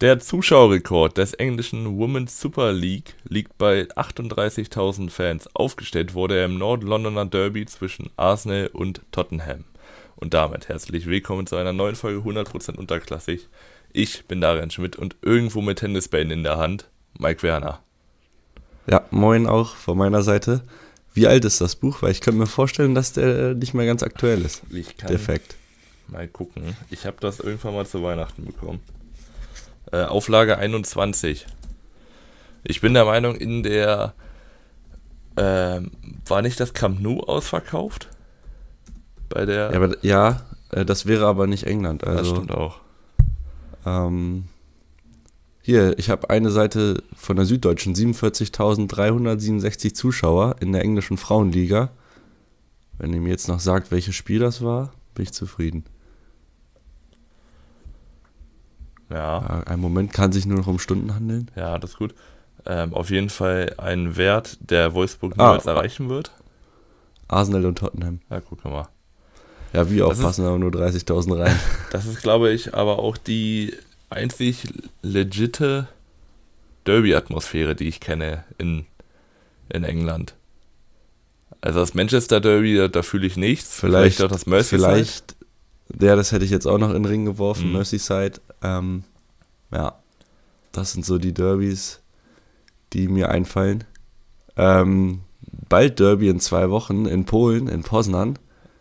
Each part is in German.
Der Zuschauerrekord des englischen Women's Super League liegt bei 38.000 Fans. Aufgestellt wurde er im Nord-Londoner Derby zwischen Arsenal und Tottenham. Und damit herzlich willkommen zu einer neuen Folge 100% unterklassig. Ich bin Darian Schmidt und irgendwo mit Tennisbällen in der Hand, Mike Werner. Ja, moin auch von meiner Seite. Wie alt ist das Buch? Weil ich könnte mir vorstellen, dass der nicht mehr ganz aktuell ist. Ich kann Defekt. mal gucken. Ich habe das irgendwann mal zu Weihnachten bekommen. Äh, Auflage 21. Ich bin der Meinung, in der ähm, war nicht das Camp Nou ausverkauft? Bei der. Ja, aber, ja äh, das wäre aber nicht England. das Also, stimmt auch. ähm, hier, ich habe eine Seite von der Süddeutschen, 47.367 Zuschauer in der englischen Frauenliga. Wenn ihr mir jetzt noch sagt, welches Spiel das war, bin ich zufrieden. Ja, Ja, ein Moment kann sich nur noch um Stunden handeln. ja, das ist gut. Ähm, auf jeden Fall ein Wert, der Wolfsburg Ah. niemals erreichen wird. Arsenal und Tottenham. Ja, guck mal. Ja, wie auch, passen aber nur 30.000 rein. Das ist, glaube ich, aber auch die einzig legitte Derby-Atmosphäre, die ich kenne in, in England. Also das Manchester Derby, da, da fühle ich nichts. Vielleicht, auch das Merseyside. Vielleicht, ja, das hätte ich jetzt auch noch in den Ring geworfen, Mhm. Merseyside. Ähm, ja, das sind so die Derbys, die mir einfallen. Ähm, bald Derby in zwei Wochen in Polen, in Poznan.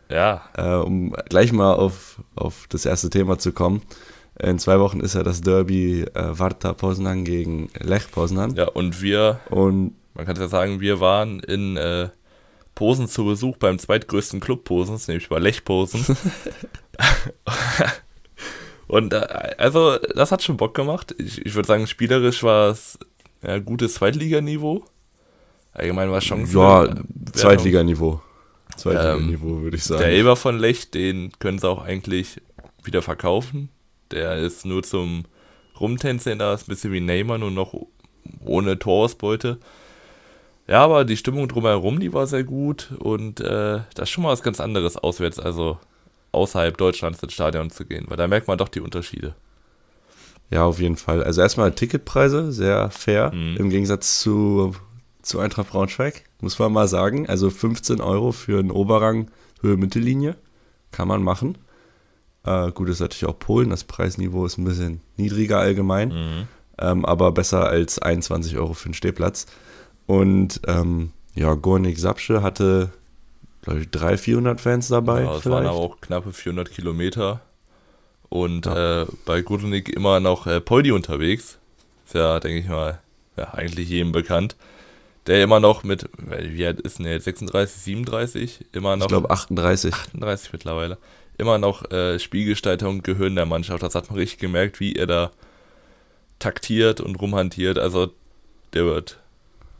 Ja, Äh, um gleich mal auf, auf das erste Thema zu kommen. In zwei Wochen ist ja das Derby äh, Warta Poznan gegen Lech Poznan. ja, und wir, Und man kann ja sagen, wir waren in äh, Posen zu Besuch beim zweitgrößten Club Posens, nämlich bei Lech Posen. und äh, also, das hat schon Bock gemacht. Ich, ich würde sagen, spielerisch war es ja, gutes Zweitliganiveau. Allgemein war es schon ja, Zweitliganiveau. Zweitliganiveau, Ähm, würde ich sagen. Der Elber von Lech, den können sie auch eigentlich wieder verkaufen. Der ist nur zum Rumtänzeln da, ist ein bisschen wie Neymar, nur noch ohne Torausbeute. Ja, aber die Stimmung drumherum, die war sehr gut und äh, das ist schon mal was ganz anderes auswärts, also außerhalb Deutschlands ins Stadion zu gehen, weil da merkt man doch die Unterschiede. Ja, auf jeden Fall. Also erstmal Ticketpreise, sehr fair, Mhm. im Gegensatz zu, zu Eintracht Braunschweig, muss man mal sagen. Also 15 Euro für einen Oberrang Höhe Mittellinie, kann man machen. Äh, gut, ist natürlich auch Polen, das Preisniveau ist ein bisschen niedriger allgemein, Mhm. ähm, aber besser als 21 Euro für einen Stehplatz. Und ähm, ja, Gornik Sapsche hatte, glaube ich, 300, 400 Fans dabei. Ja, es waren aber auch knappe 400 Kilometer. Und äh, bei Gudrunic immer noch äh, Poldi unterwegs. Ist ja, denke ich mal, ja, eigentlich jedem bekannt. Der immer noch mit, wie alt ist denn der jetzt? 36, 37? Immer noch ich glaube 38. 38 mittlerweile. Immer noch äh, Spielgestalter und Gehirn der Mannschaft. Das hat man richtig gemerkt, wie er da taktiert und rumhantiert. Also, der wird,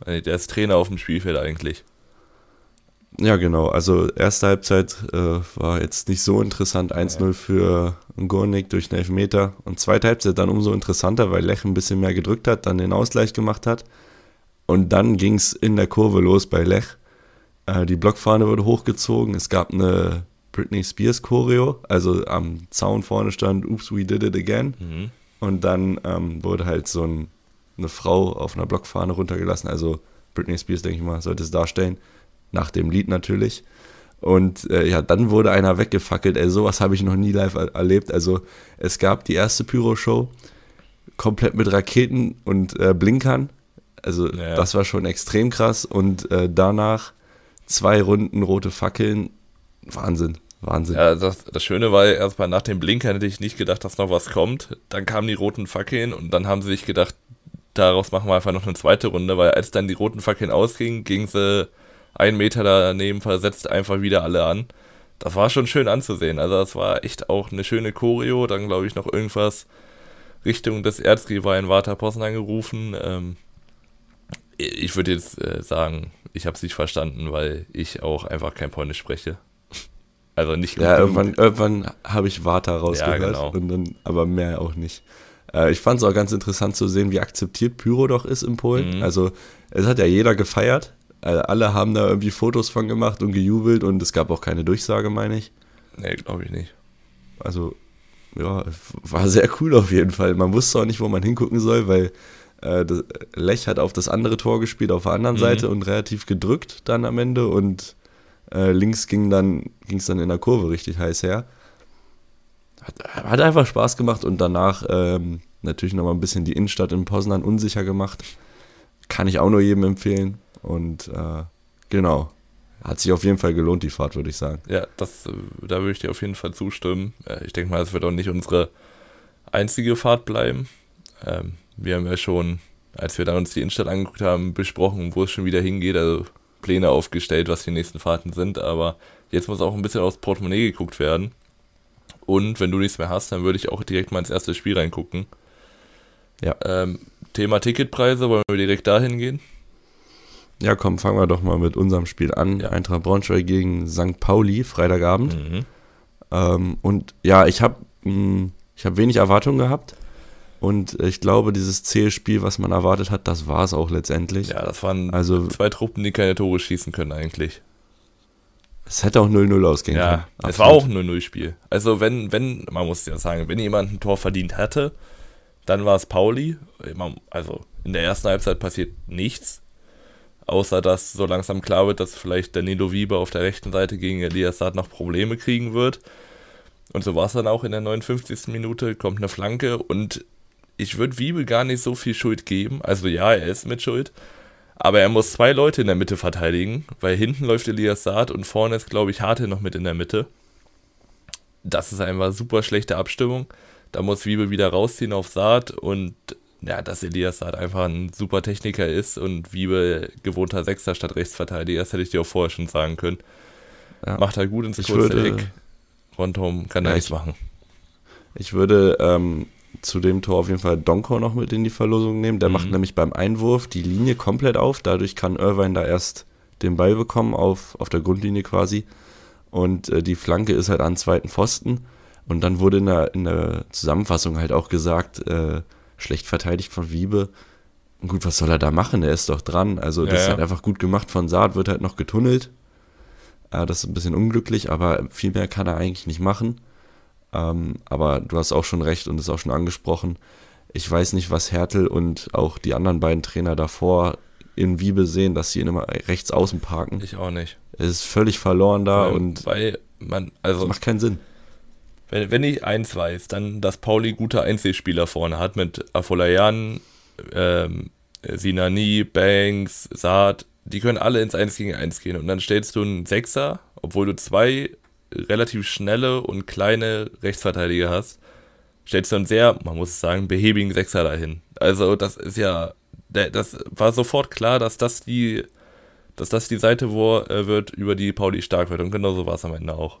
äh, der ist Trainer auf dem Spielfeld eigentlich. Ja, genau. Also erste Halbzeit äh, war jetzt nicht so interessant. 1-0 für Gornik durch einen Elfmeter. Und zweite Halbzeit dann umso interessanter, weil Lech ein bisschen mehr gedrückt hat, dann den Ausgleich gemacht hat. Und dann ging es in der Kurve los bei Lech. Äh, die Blockfahne wurde hochgezogen. Es gab eine Britney Spears Choreo. Also am Zaun vorne stand Oops, we did it again. Mhm. Und dann ähm, wurde halt so ein, eine Frau auf einer Blockfahne runtergelassen. Also Britney Spears, denke ich mal, sollte es darstellen. Nach dem Lied natürlich. Und äh, ja, dann wurde einer weggefackelt. Ey, sowas habe ich noch nie live er erlebt. Also es gab die erste Pyro-Show komplett mit Raketen und äh, Blinkern. Also Ja. das war schon extrem krass. Und äh, danach zwei Runden rote Fackeln. Wahnsinn, Wahnsinn. Ja, das, das Schöne war erstmal nach dem Blinker hätte ich nicht gedacht, dass noch was kommt. Dann kamen die roten Fackeln und dann haben sie sich gedacht, daraus machen wir einfach noch eine zweite Runde, weil als dann die roten Fackeln ausgingen, gingen sie einen Meter daneben versetzt einfach wieder alle an. Das war schon schön anzusehen. Also das war echt auch eine schöne Choreo. Dann glaube ich noch irgendwas Richtung des Erzrivalen Vata Poznan gerufen. Ähm, ich würde jetzt äh, sagen, ich habe es nicht verstanden, weil ich auch einfach kein Polnisch spreche. Also nicht Ja, genug. irgendwann, irgendwann habe ich Vata rausgehört, Ja, genau. und dann, aber mehr auch nicht. Äh, ich fand es auch ganz interessant zu sehen, wie akzeptiert Pyro doch ist in Polen. Mhm. Also es hat ja jeder gefeiert. Äh, alle haben da irgendwie Fotos von gemacht und gejubelt und es gab auch keine Durchsage, meine ich. Nee, glaube ich nicht. Also ja, war sehr cool auf jeden Fall. Man wusste auch nicht, wo man hingucken soll, weil äh, Lech hat auf das andere Tor gespielt, auf der anderen mhm. Seite und relativ gedrückt dann am Ende und äh, links ging dann ging es dann in der Kurve richtig heiß her. Hat, hat einfach Spaß gemacht und danach ähm, natürlich nochmal ein bisschen die Innenstadt in Poznan unsicher gemacht. Kann ich auch nur jedem empfehlen. Und äh, genau, hat sich auf jeden Fall gelohnt, die Fahrt, würde ich sagen. Ja, das, äh, da würde ich dir auf jeden Fall zustimmen. Ich denke mal, es wird auch nicht unsere einzige Fahrt bleiben. Ähm, wir haben ja schon, als wir dann uns die Innenstadt angeguckt haben, besprochen, wo es schon wieder hingeht, also Pläne aufgestellt, was die nächsten Fahrten sind. Aber jetzt muss auch ein bisschen aufs Portemonnaie geguckt werden. Und wenn du nichts mehr hast, dann würde ich auch direkt mal ins erste Spiel reingucken. Ja. Ähm, Thema Ticketpreise, wollen wir direkt dahin gehen? Ja, komm, fangen wir doch mal mit unserem Spiel an. Ja. Eintracht Braunschweig gegen St. Pauli, Freitagabend. Mhm. Ähm, und ja, ich habe hm, ich hab wenig Erwartungen gehabt. Und ich glaube, dieses Zählspiel, was man erwartet hat, das war es auch letztendlich. Ja, das waren also, zwei Truppen, die keine Tore schießen können eigentlich. Es hätte auch 0-0 ausgehen ja, können. Ja, es war auch ein 0-0-Spiel. Also wenn, wenn, man muss ja sagen, wenn jemand ein Tor verdient hatte, dann war es Pauli. Also in der ersten Halbzeit passiert nichts. Außer dass so langsam klar wird, dass vielleicht der Nilo Wieber auf der rechten Seite gegen Elias Saad noch Probleme kriegen wird. Und so war es dann auch in der 59. Minute, kommt eine Flanke und ich würde Wiebe gar nicht so viel Schuld geben. Also ja, er ist mit Schuld. Aber er muss zwei Leute in der Mitte verteidigen, weil hinten läuft Elias Saad und vorne ist, glaube ich, Harte noch mit in der Mitte. Das ist einfach super schlechte Abstimmung. Da muss Wiebe wieder rausziehen auf Saad und ja, dass Elias Saad einfach ein super Techniker ist und Wiebe gewohnter Sechster statt Rechtsverteidiger, das hätte ich dir auch vorher schon sagen können. Ja. Macht er gut ins kurze würde, Eck. Rondom kann ja, da nichts machen. Ich würde ähm, zu dem Tor auf jeden Fall Donko noch mit in die Verlosung nehmen. Der mhm. macht nämlich beim Einwurf die Linie komplett auf. Dadurch kann Irvine da erst den Ball bekommen, auf, auf der Grundlinie quasi. Und äh, die Flanke ist halt an zweiten Pfosten. Und dann wurde in der, in der Zusammenfassung halt auch gesagt, äh, schlecht verteidigt von Wiebe. Gut, was soll er da machen? Er ist doch dran. Also, das ja, ist halt einfach gut gemacht von Saad, wird halt noch getunnelt. Äh, das ist ein bisschen unglücklich, aber viel mehr kann er eigentlich nicht machen. Ähm, aber du hast auch schon recht und ist auch schon angesprochen. Ich weiß nicht, was Hertel und auch die anderen beiden Trainer davor in Wiebe sehen, dass sie ihn immer rechts außen parken. Ich auch nicht. Es ist völlig verloren da weil, und weil man, also. Das macht keinen Sinn. Wenn, wenn ich eins weiß, dann, dass Pauli gute Einzelspieler vorne hat mit Afolayan, ähm, Sinani, Banks, Saad, die können alle ins 1 gegen 1 gehen. Und dann stellst du einen Sechser, obwohl du zwei relativ schnelle und kleine Rechtsverteidiger hast, stellst du einen sehr, man muss sagen, behäbigen Sechser dahin. Also das ist ja, das war sofort klar, dass das die, dass das die Seite wo, äh, wird, über die Pauli stark wird. Und genauso war es am Ende auch.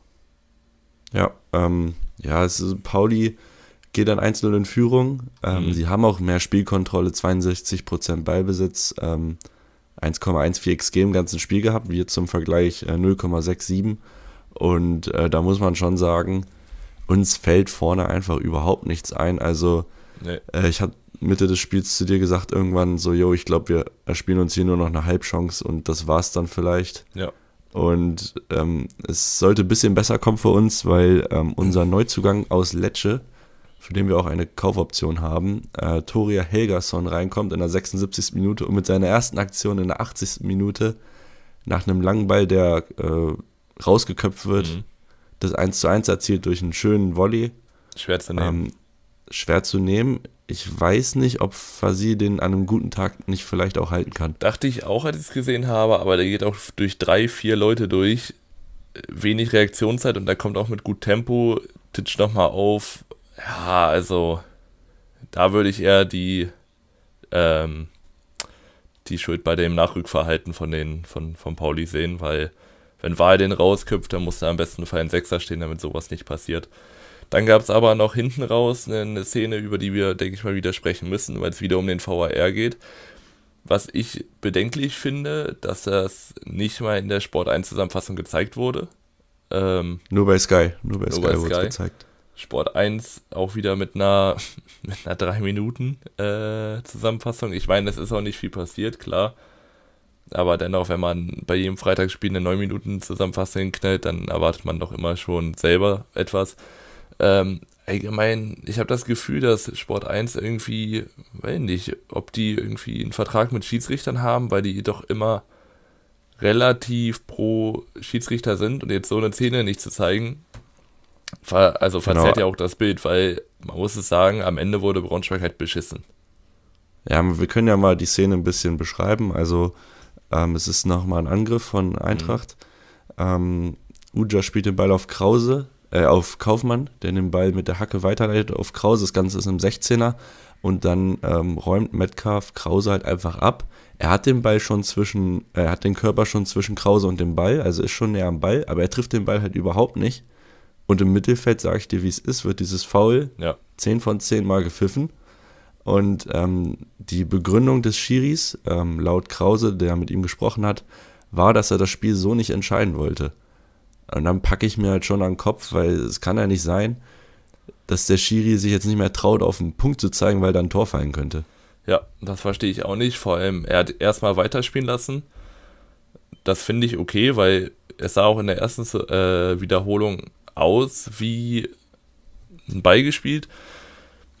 Ja, ähm, ja, es ist, Pauli geht dann 1-0 in Führung. Ähm, mhm. Sie haben auch mehr Spielkontrolle, 62% Ballbesitz, ähm, 1,14 XG im ganzen Spiel gehabt, wir zum Vergleich äh, 0,67. Und äh, da muss man schon sagen, uns fällt vorne einfach überhaupt nichts ein. Also nee. äh, ich habe Mitte des Spiels zu dir gesagt irgendwann so, yo, ich glaube, wir erspielen uns hier nur noch eine Halbchance und das war's dann vielleicht. Ja. Und ähm, es sollte ein bisschen besser kommen für uns, weil ähm, unser Neuzugang aus Lecce, für den wir auch eine Kaufoption haben, äh, Toria Helgason reinkommt in der 76. Minute und mit seiner ersten Aktion in der 80. Minute nach einem langen Ball, der äh, rausgeköpft wird, mhm. das 1 zu 1 erzielt durch einen schönen Volley. Schwer zu nehmen. Ähm, schwer zu nehmen ich weiß nicht, ob Fasi den an einem guten Tag nicht vielleicht auch halten kann. Dachte ich auch, als ich es gesehen habe, aber der geht auch durch drei, vier Leute durch. Wenig Reaktionszeit und da kommt auch mit gut Tempo, titscht nochmal auf. Ja, also da würde ich eher die, ähm, die Schuld bei dem Nachrückverhalten von den, von, von Pauli sehen, weil wenn Wahl den rausköpft, dann muss er am besten Fall ein Sechser stehen, damit sowas nicht passiert. Dann gab es aber noch hinten raus eine, eine, Szene, über die wir, denke ich mal, wieder sprechen müssen, weil es wieder um den VAR geht. Was ich bedenklich finde, dass das nicht mal in der Sport 1 Zusammenfassung gezeigt wurde. Ähm, nur bei Sky, nur bei nur Sky, wurde es gezeigt. Sport 1 auch wieder mit einer, mit einer 3 Minuten äh, Zusammenfassung. Ich meine, es ist auch nicht viel passiert, klar. Aber dennoch, wenn man bei jedem Freitagsspiel eine 9 Minuten Zusammenfassung knallt, dann erwartet man doch immer schon selber etwas. Ähm, allgemein, ich habe das Gefühl, dass Sport 1 irgendwie, weiß nicht, ob die irgendwie einen Vertrag mit Schiedsrichtern haben, weil die doch immer relativ pro Schiedsrichter sind und jetzt so eine Szene nicht zu zeigen, ver also genau. verzerrt genau. ja auch das Bild, weil man muss es sagen, am Ende wurde Braunschweig halt beschissen. Ja, wir können ja mal die Szene ein bisschen beschreiben. Also ähm, es ist nochmal ein Angriff von Eintracht. Mhm. Ähm, Uja spielt den Ball auf Krause, äh, auf Kaufmann, der den Ball mit der Hacke weiterleitet auf Krause. Das Ganze ist im 16er. Und dann ähm, räumt Metcalf Krause halt einfach ab. Er hat den Ball schon zwischen, er hat den Körper schon zwischen Krause und dem Ball, also ist schon näher am Ball, aber er trifft den Ball halt überhaupt nicht. Und im Mittelfeld, sage ich dir, wie es ist, wird dieses Foul ja. 10 von 10 Mal gepfiffen. Und ähm, die Begründung des Schiris, ähm, laut Krause, der mit ihm gesprochen hat, war, dass er das Spiel so nicht entscheiden wollte. Und dann packe ich mir halt schon an den Kopf, weil es kann ja nicht sein, dass der Schiri sich jetzt nicht mehr traut, auf den Punkt zu zeigen, weil da ein Tor fallen könnte. Ja, das verstehe ich auch nicht. Vor allem, er hat erstmal weiterspielen lassen. Das finde ich okay, weil es sah auch in der ersten äh, Wiederholung aus wie ein Ball gespielt.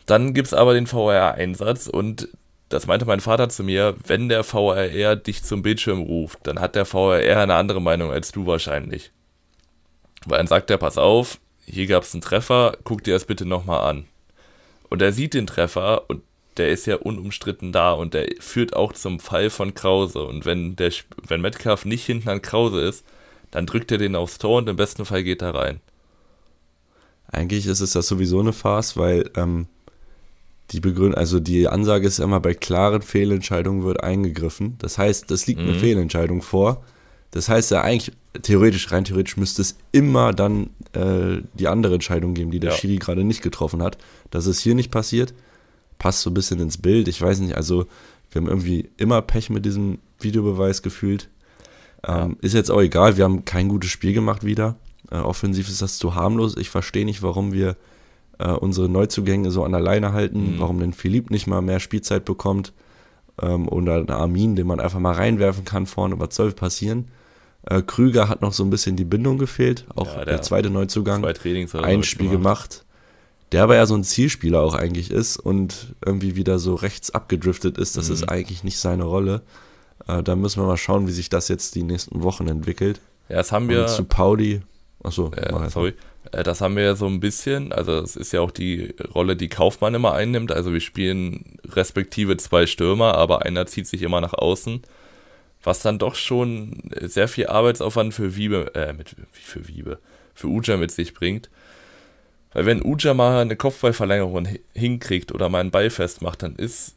Dann gibt es aber den VR-Einsatz und das meinte mein Vater zu mir, wenn der VRR dich zum Bildschirm ruft, dann hat der VRR eine andere Meinung als du wahrscheinlich. Weil dann sagt er, pass auf, hier gab es einen Treffer, guck dir das bitte nochmal an. Und er sieht den Treffer und der ist ja unumstritten da und der führt auch zum Fall von Krause. Und wenn, der, wenn Metcalf nicht hinten an Krause ist, dann drückt er den aufs Tor und im besten Fall geht er rein. Eigentlich ist es das sowieso eine Farce, weil ähm, die Begründung, also die Ansage ist immer, bei klaren Fehlentscheidungen wird eingegriffen. Das heißt, das liegt mhm. eine Fehlentscheidung vor. Das heißt ja eigentlich, theoretisch, rein theoretisch müsste es immer dann äh, die andere Entscheidung geben, die der ja. Schiri gerade nicht getroffen hat. Dass es hier nicht passiert, passt so ein bisschen ins Bild. Ich weiß nicht, also wir haben irgendwie immer Pech mit diesem Videobeweis gefühlt. Ähm, ja. Ist jetzt auch egal, wir haben kein gutes Spiel gemacht wieder. Äh, offensiv ist das zu harmlos. Ich verstehe nicht, warum wir äh, unsere Neuzugänge so an der Leine halten, mhm. warum denn Philipp nicht mal mehr Spielzeit bekommt ähm, oder ein Armin, den man einfach mal reinwerfen kann vorne, was soll passieren. Äh, Krüger hat noch so ein bisschen die Bindung gefehlt, auch ja, der, der, zweite Neuzugang, zwei Trainings ein Spiel gemacht. gemacht. Der aber ja so ein Zielspieler auch eigentlich ist und irgendwie wieder so rechts abgedriftet ist, das mhm. ist eigentlich nicht seine Rolle. Äh, da müssen wir mal schauen, wie sich das jetzt die nächsten Wochen entwickelt. Ja, das haben wir. Und zu Pauli. Achso, äh, sorry. Das haben wir ja so ein bisschen. Also, es ist ja auch die Rolle, die Kaufmann immer einnimmt. Also, wir spielen respektive zwei Stürmer, aber einer zieht sich immer nach außen was dann doch schon sehr viel Arbeitsaufwand für Wiebe, äh, mit, für Wiebe, für Uja mit sich bringt. Weil wenn Uja mal eine Kopfballverlängerung hinkriegt oder mal einen Ball festmacht, dann ist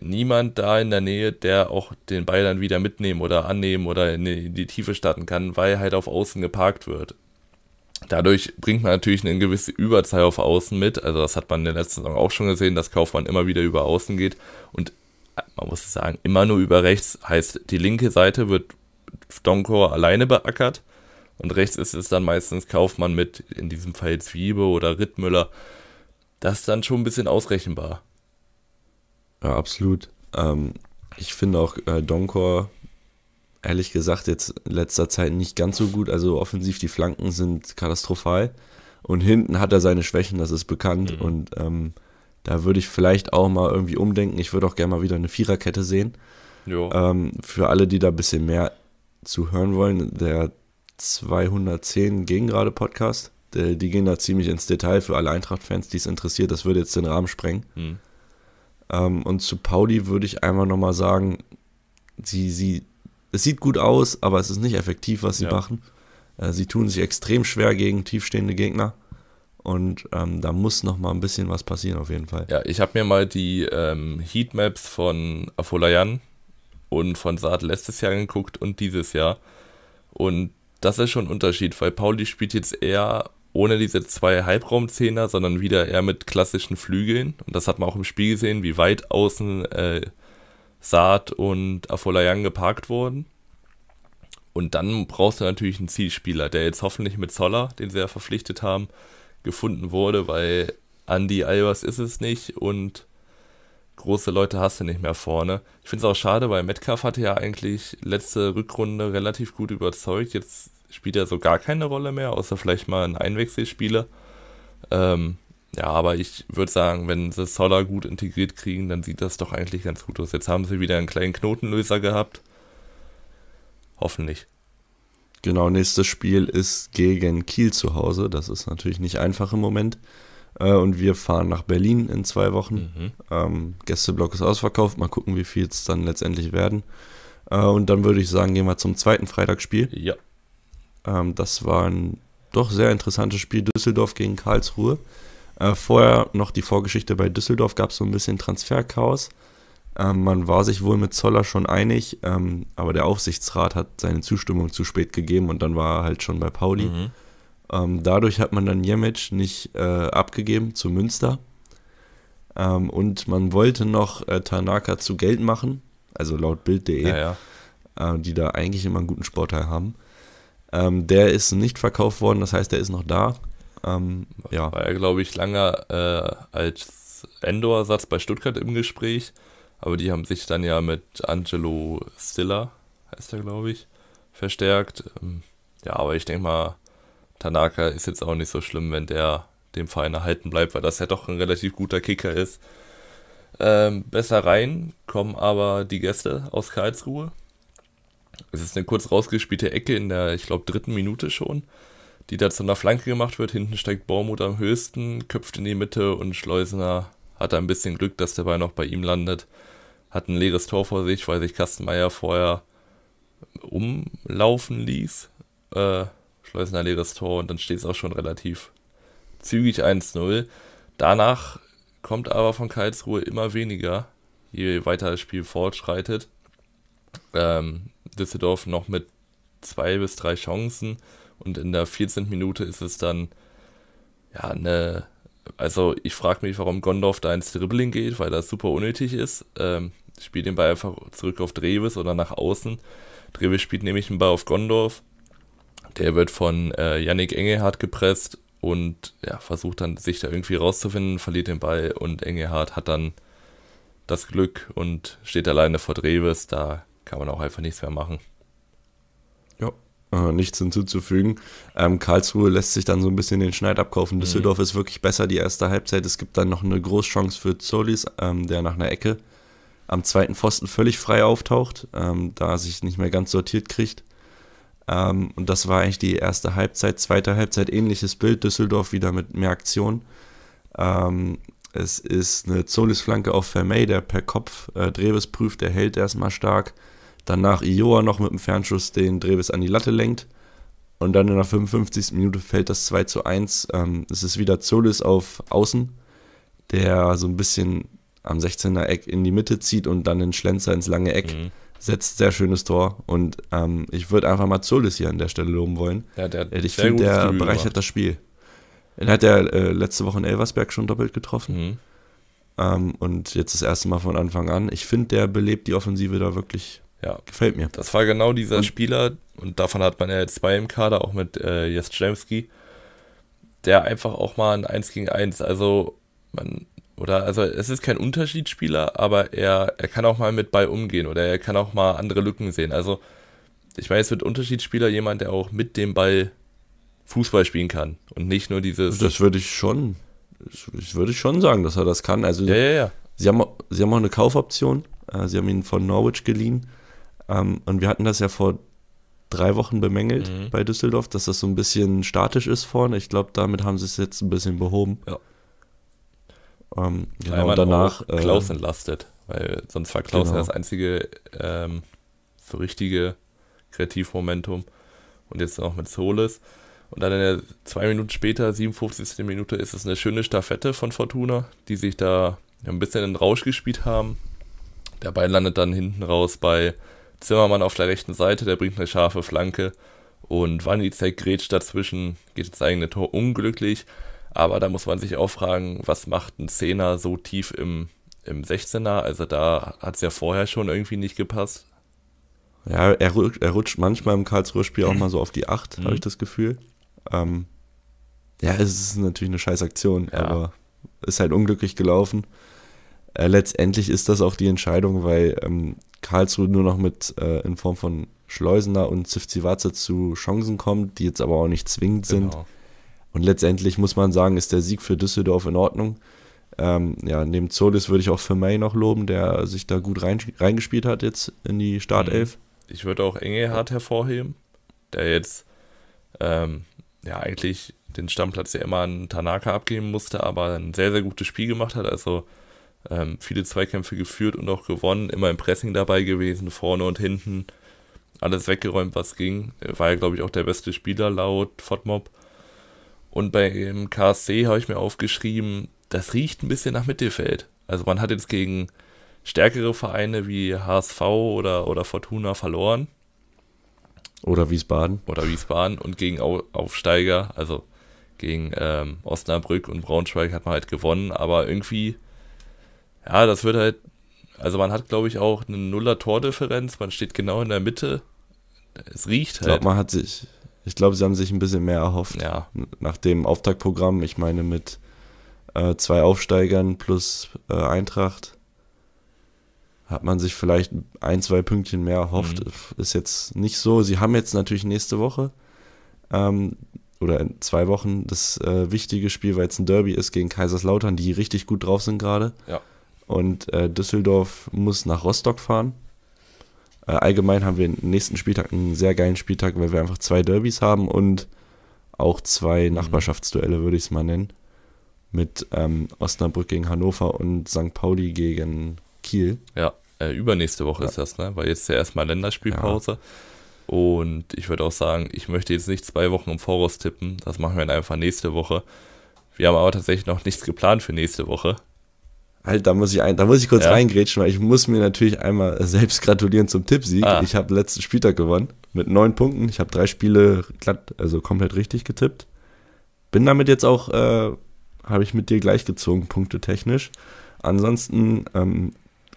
niemand da in der Nähe, der auch den Ball dann wieder mitnehmen oder annehmen oder in die, in die Tiefe starten kann, weil halt auf Außen geparkt wird. Dadurch bringt man natürlich eine gewisse Überzahl auf Außen mit. Also das hat man in der letzten Saison auch schon gesehen, dass Kaufmann immer wieder über Außen geht. Und man muss sagen, immer nur über rechts. Heißt, die linke Seite wird Donkor alleine beackert und rechts ist es dann meistens Kaufmann mit, in diesem Fall Zwiebe oder Rittmüller. Das ist dann schon ein bisschen ausrechenbar. Ja, absolut. Ähm, ich finde auch äh, Donkor, ehrlich gesagt, jetzt in letzter Zeit nicht ganz so gut. Also offensiv, die Flanken sind katastrophal. Und hinten hat er seine Schwächen, das ist bekannt. Mhm. Und ähm, da würde ich vielleicht auch mal irgendwie umdenken. Ich würde auch gerne mal wieder eine Viererkette sehen. Ähm, für alle, die da ein bisschen mehr zu hören wollen, der 210 gegen gerade Podcast, der, die gehen da ziemlich ins Detail für alle Eintracht-Fans, die es interessiert. Das würde jetzt den Rahmen sprengen. Hm. Ähm, und zu Pauli würde ich einmal nochmal sagen, sie, sie, es sieht gut aus, aber es ist nicht effektiv, was sie ja. machen. Äh, sie tun sich extrem schwer gegen tiefstehende Gegner. Und ähm, da muss noch mal ein bisschen was passieren auf jeden Fall. Ja, ich habe mir mal die ähm, Heatmaps von Afolayan und von Saad letztes Jahr geguckt und dieses Jahr. Und das ist schon ein Unterschied, weil Pauli spielt jetzt eher ohne diese zwei Halbraumzehner, sondern wieder eher mit klassischen Flügeln. Und das hat man auch im Spiel gesehen, wie weit außen äh, Saad und Afolayan geparkt wurden. Und dann brauchst du natürlich einen Zielspieler, der jetzt hoffentlich mit Zoller, den sie ja verpflichtet haben, gefunden wurde, weil Andy Albers ist es nicht und große Leute hast du nicht mehr vorne. Ich finde es auch schade, weil Metcalf hatte ja eigentlich letzte Rückrunde relativ gut überzeugt. Jetzt spielt er so gar keine Rolle mehr, außer vielleicht mal ein Einwechselspieler. Ähm, Ja, aber ich würde sagen, wenn sie Solar gut integriert kriegen, dann sieht das doch eigentlich ganz gut aus. Jetzt haben sie wieder einen kleinen Knotenlöser gehabt. Hoffentlich. Genau, nächstes Spiel ist gegen Kiel zu Hause. Das ist natürlich nicht einfach im Moment. Äh, und wir fahren nach Berlin in zwei Wochen. Mhm. Ähm, Gästeblock ist ausverkauft. Mal gucken, wie viel es dann letztendlich werden. Äh, und dann würde ich sagen, gehen wir zum zweiten Freitagsspiel. Ja. Ähm, das war ein doch sehr interessantes Spiel. Düsseldorf gegen Karlsruhe. Äh, vorher noch die Vorgeschichte bei Düsseldorf gab es so ein bisschen Transferchaos. Ähm, man war sich wohl mit Zoller schon einig, ähm, aber der Aufsichtsrat hat seine Zustimmung zu spät gegeben und dann war er halt schon bei Pauli. Mhm. Ähm, dadurch hat man dann Jemic nicht äh, abgegeben zu Münster. Ähm, und man wollte noch äh, Tanaka zu Geld machen, also laut Bild.de, ja, ja. äh, die da eigentlich immer einen guten Sportteil haben. Ähm, der ist nicht verkauft worden, das heißt, der ist noch da. Ähm, ja. War er, glaube ich, lange äh, als Endor-Satz bei Stuttgart im Gespräch. Aber die haben sich dann ja mit Angelo Stiller, heißt er, glaube ich, verstärkt. Ähm, ja, aber ich denke mal, Tanaka ist jetzt auch nicht so schlimm, wenn der dem Verein erhalten bleibt, weil das ja doch ein relativ guter Kicker ist. Ähm, besser rein kommen aber die Gäste aus Karlsruhe. Es ist eine kurz rausgespielte Ecke in der, ich glaube, dritten Minute schon, die da zu einer Flanke gemacht wird. Hinten steigt Baumut am höchsten, köpft in die Mitte und Schleusener hat ein bisschen Glück, dass der Ball noch bei ihm landet hat ein leeres Tor vor sich, weil sich Kastenmeier vorher umlaufen ließ. Äh, ein leeres Tor und dann steht es auch schon relativ zügig 1-0. Danach kommt aber von Karlsruhe immer weniger, je weiter das Spiel fortschreitet. Ähm, Düsseldorf noch mit zwei bis drei Chancen und in der 14. Minute ist es dann ja eine also ich frage mich, warum Gondorf da ins Dribbling geht, weil das super unnötig ist. Ähm, spielt den Ball einfach zurück auf Dreves oder nach außen. Dreves spielt nämlich einen Ball auf Gondorf. Der wird von äh, Yannick Engelhardt gepresst und ja, versucht dann sich da irgendwie rauszufinden, verliert den Ball und Engelhardt hat dann das Glück und steht alleine vor Dreves. Da kann man auch einfach nichts mehr machen. Ja, äh, nichts hinzuzufügen. Ähm, Karlsruhe lässt sich dann so ein bisschen den Schneid abkaufen. Mhm. Düsseldorf ist wirklich besser die erste Halbzeit. Es gibt dann noch eine Großchance für Zolis, ähm, der nach einer Ecke am zweiten Pfosten völlig frei auftaucht, ähm, da er sich nicht mehr ganz sortiert kriegt. Ähm, und das war eigentlich die erste Halbzeit. Zweite Halbzeit ähnliches Bild, Düsseldorf wieder mit mehr Aktion. Ähm, es ist eine Zolis-Flanke auf Vermey, der per Kopf äh, Dreves prüft, der hält erstmal stark. Danach Ioa noch mit dem Fernschuss den Dreves an die Latte lenkt. Und dann in der 55. Minute fällt das 2 zu 1. Ähm, es ist wieder Zolis auf Außen, der so ein bisschen am 16er Eck in die Mitte zieht und dann den Schlenzer ins lange Eck mhm. setzt. Sehr schönes Tor. Und ähm, ich würde einfach mal Zolis hier an der Stelle loben wollen. Ja, der ich finde, der Spiel bereichert gemacht. das Spiel. Er hat ja äh, letzte Woche in Elversberg schon doppelt getroffen. Mhm. Ähm, und jetzt das erste Mal von Anfang an. Ich finde, der belebt die Offensive da wirklich. Ja, gefällt mir. Das war genau dieser und, Spieler, und davon hat man ja jetzt zwei im Kader, auch mit äh, Jastrzemski, der einfach auch mal ein 1 gegen 1, also man oder also es ist kein Unterschiedsspieler, aber er, er kann auch mal mit Ball umgehen oder er kann auch mal andere Lücken sehen. Also ich meine, es wird Unterschiedsspieler jemand, der auch mit dem Ball Fußball spielen kann und nicht nur dieses. Das würde ich schon, ich würde schon sagen, dass er das kann. Also ja, ja, ja. Sie haben, sie haben auch eine Kaufoption. Äh, sie haben ihn von Norwich geliehen. Ähm, und wir hatten das ja vor drei Wochen bemängelt mhm. bei Düsseldorf, dass das so ein bisschen statisch ist vorne. Ich glaube, damit haben sie es jetzt ein bisschen behoben. Ja. Ähm, genau, und danach. Äh, Klaus entlastet, weil sonst war Klaus genau. das einzige ähm, so richtige Kreativmomentum. Und jetzt noch mit Solis. Und dann in der zwei Minuten später, 57. Minute, ist es eine schöne Staffette von Fortuna, die sich da ein bisschen in den Rausch gespielt haben. Der Ball landet dann hinten raus bei Zimmermann auf der rechten Seite, der bringt eine scharfe Flanke. Und Wanizek grätscht dazwischen, geht ins eigene Tor unglücklich. Aber da muss man sich auch fragen, was macht ein Zehner so tief im, im 16er? Also da hat es ja vorher schon irgendwie nicht gepasst. Ja, er, er rutscht manchmal im Karlsruhe-Spiel auch mal so auf die 8, mhm. habe ich das Gefühl. Ähm, ja, es ist natürlich eine scheiß Aktion, ja. aber ist halt unglücklich gelaufen. Äh, letztendlich ist das auch die Entscheidung, weil ähm, Karlsruhe nur noch mit äh, in Form von Schleusener und Zivzivatze zu Chancen kommt, die jetzt aber auch nicht zwingend genau. sind. Und letztendlich muss man sagen, ist der Sieg für Düsseldorf in Ordnung. Ähm, ja, neben Zolis würde ich auch für May noch loben, der sich da gut rein, reingespielt hat jetzt in die Startelf. Mhm. Ich würde auch Engelhardt hervorheben, der jetzt ähm, ja eigentlich den Stammplatz ja immer an Tanaka abgeben musste, aber ein sehr, sehr gutes Spiel gemacht hat. Also ähm, viele Zweikämpfe geführt und auch gewonnen, immer im Pressing dabei gewesen, vorne und hinten. Alles weggeräumt, was ging. War ja, glaube ich, auch der beste Spieler laut FODMOB. Und beim KSC habe ich mir aufgeschrieben, das riecht ein bisschen nach Mittelfeld. Also man hat jetzt gegen stärkere Vereine wie HSV oder, oder Fortuna verloren. Oder Wiesbaden. Oder Wiesbaden und gegen Aufsteiger, also gegen ähm, Osnabrück und Braunschweig hat man halt gewonnen, aber irgendwie, ja, das wird halt, also man hat, glaube ich, auch eine Nuller-Tordifferenz, man steht genau in der Mitte. Es riecht halt. Ich glaube, man hat sich, ich glaube, sie haben sich ein bisschen mehr erhofft. Ja. Nach dem Auftaktprogramm, ich meine mit äh, zwei Aufsteigern plus äh, Eintracht hat man sich vielleicht ein, zwei Pünktchen mehr erhofft. Mhm. Ist jetzt nicht so. Sie haben jetzt natürlich nächste Woche ähm, oder in zwei Wochen das äh, wichtige Spiel, weil es ein Derby ist gegen Kaiserslautern, die richtig gut drauf sind gerade. Ja. Und äh, Düsseldorf muss nach Rostock fahren. Äh, allgemein haben wir nächsten Spieltag einen sehr geilen Spieltag, weil wir einfach zwei Derbys haben und auch zwei mhm. Nachbarschaftsduelle, würde ich es mal nennen. Mit ähm, Osnabrück gegen Hannover und St. Pauli gegen Kiel. Ja, äh, übernächste Woche ja. ist das, ne? Weil jetzt ja erstmal Länderspielpause. Ja. Und ich würde auch sagen, ich möchte jetzt nicht zwei Wochen im Voraus tippen. Das machen wir dann einfach nächste Woche. Wir haben aber tatsächlich noch nichts geplant für nächste Woche. Halt, da muss ich ein, da muss ich kurz ja. reingrätschen, weil ich muss mir natürlich einmal selbst gratulieren zum Tippsieg. Ah. Ich habe letzten Spieltag gewonnen mit neun Punkten. Ich habe drei Spiele glatt, also komplett richtig getippt. Bin damit jetzt auch, äh, habe ich mit dir gleichgezogen, punkte technisch. Ansonsten ähm,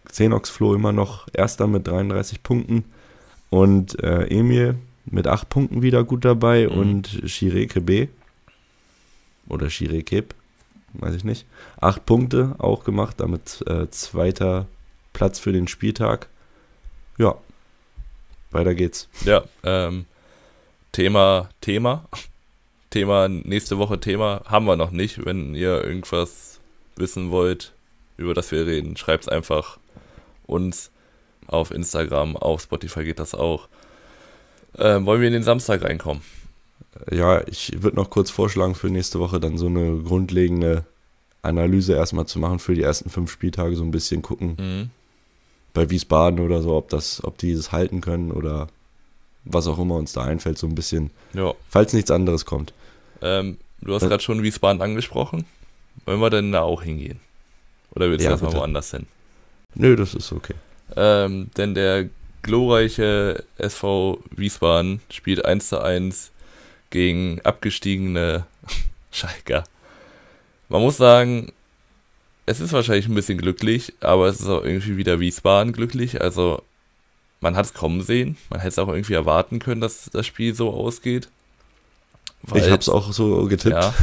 Xenox Flo immer noch Erster mit 33 Punkten. Und äh, Emil mit 8 Punkten wieder gut dabei mhm. und Shireke B. Oder Shirekeb, weiß ich nicht. 8 Punkte auch gemacht, damit äh, zweiter Platz für den Spieltag. Ja, weiter geht's. Ja, ähm, Thema, Thema. Thema, nächste Woche Thema haben wir noch nicht. Wenn ihr irgendwas wissen wollt, über das wir reden, schreibt es einfach uns auf Instagram, auf Spotify geht das auch. Ähm, wollen wir in den Samstag reinkommen? Ja, ich würde noch kurz vorschlagen, für nächste Woche dann so eine grundlegende Analyse erstmal zu machen für die ersten fünf Spieltage, so ein bisschen gucken. Mhm. Bei Wiesbaden oder so, ob das, ob die das halten können oder was auch immer uns da einfällt, so ein bisschen. Ja. Falls nichts anderes kommt. Ähm, du hast äh, gerade schon Wiesbaden angesprochen. Wollen wir denn da auch hingehen? Oder willst du ja, erstmal woanders hin? Nö, das ist okay. Ähm, denn der glorreiche SV Wiesbaden spielt 1 zu 1 gegen abgestiegene Schalker. Man muss sagen, es ist wahrscheinlich ein bisschen glücklich, aber es ist auch irgendwie wieder Wiesbaden glücklich. Also man hat es kommen sehen. Man hätte es auch irgendwie erwarten können, dass das Spiel so ausgeht. ich habe es auch so getippt. Ja,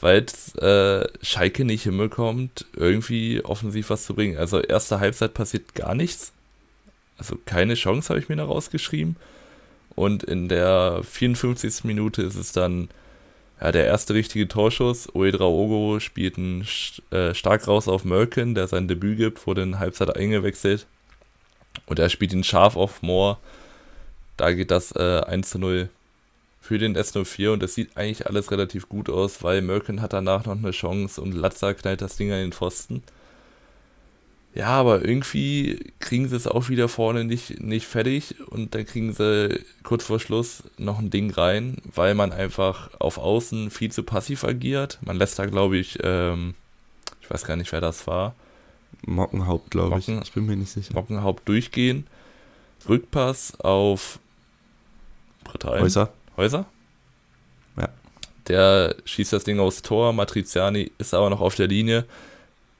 weil äh, Schalke nicht hinbekommt, irgendwie offensiv was zu bringen. Also erste Halbzeit passiert gar nichts. Also keine Chance habe ich mir da rausgeschrieben. Und in der 54. Minute ist es dann ja, der erste richtige Torschuss. Oedraogo spielt einen, äh, stark raus auf Merkin, der sein Debüt gibt, wurde in Halbzeit eingewechselt. Und er spielt ihn scharf auf Moore. Da geht das äh, 1 zu 0 für den S04 und das sieht eigentlich alles relativ gut aus, weil Merkin hat danach noch eine Chance und Latza knallt das Ding an den Pfosten. Ja, aber irgendwie kriegen sie es auch wieder vorne nicht, nicht fertig und dann kriegen sie kurz vor Schluss noch ein Ding rein, weil man einfach auf Außen viel zu passiv agiert. Man lässt da, glaube ich, ähm, ich weiß gar nicht, wer das war. Mockenhaupt, glaube ich. Ich bin mir nicht sicher. Mockenhaupt durchgehen. Rückpass auf Britannien. Häuser. Häuser. Ja. Der schießt das Ding aufs Tor. Matriziani ist aber noch auf der Linie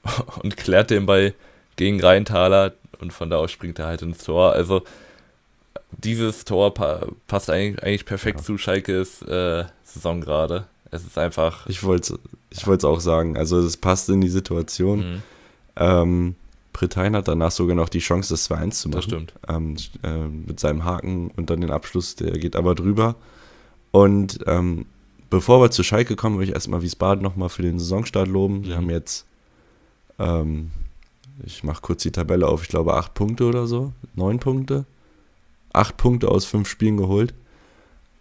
und klärt den Ball gegen Rheintaler und von da aus springt er halt ins Tor. Also dieses Tor pa passt eigentlich, eigentlich perfekt ja. zu Schalkes äh, Saison gerade. Es ist einfach. Ich wollte es ich auch sagen. Also es passt in die Situation. Mhm. Ähm, Britannien hat danach sogar noch die Chance, das 2-1 zu machen. Das stimmt. Ähm, äh, mit seinem Haken und dann den Abschluss, der geht aber drüber. Und ähm, bevor wir zu Schalke kommen, will ich erstmal Wiesbaden nochmal für den Saisonstart loben. Sie mhm. haben jetzt, ähm, ich mache kurz die Tabelle auf, ich glaube acht Punkte oder so, neun Punkte. Acht Punkte aus fünf Spielen geholt.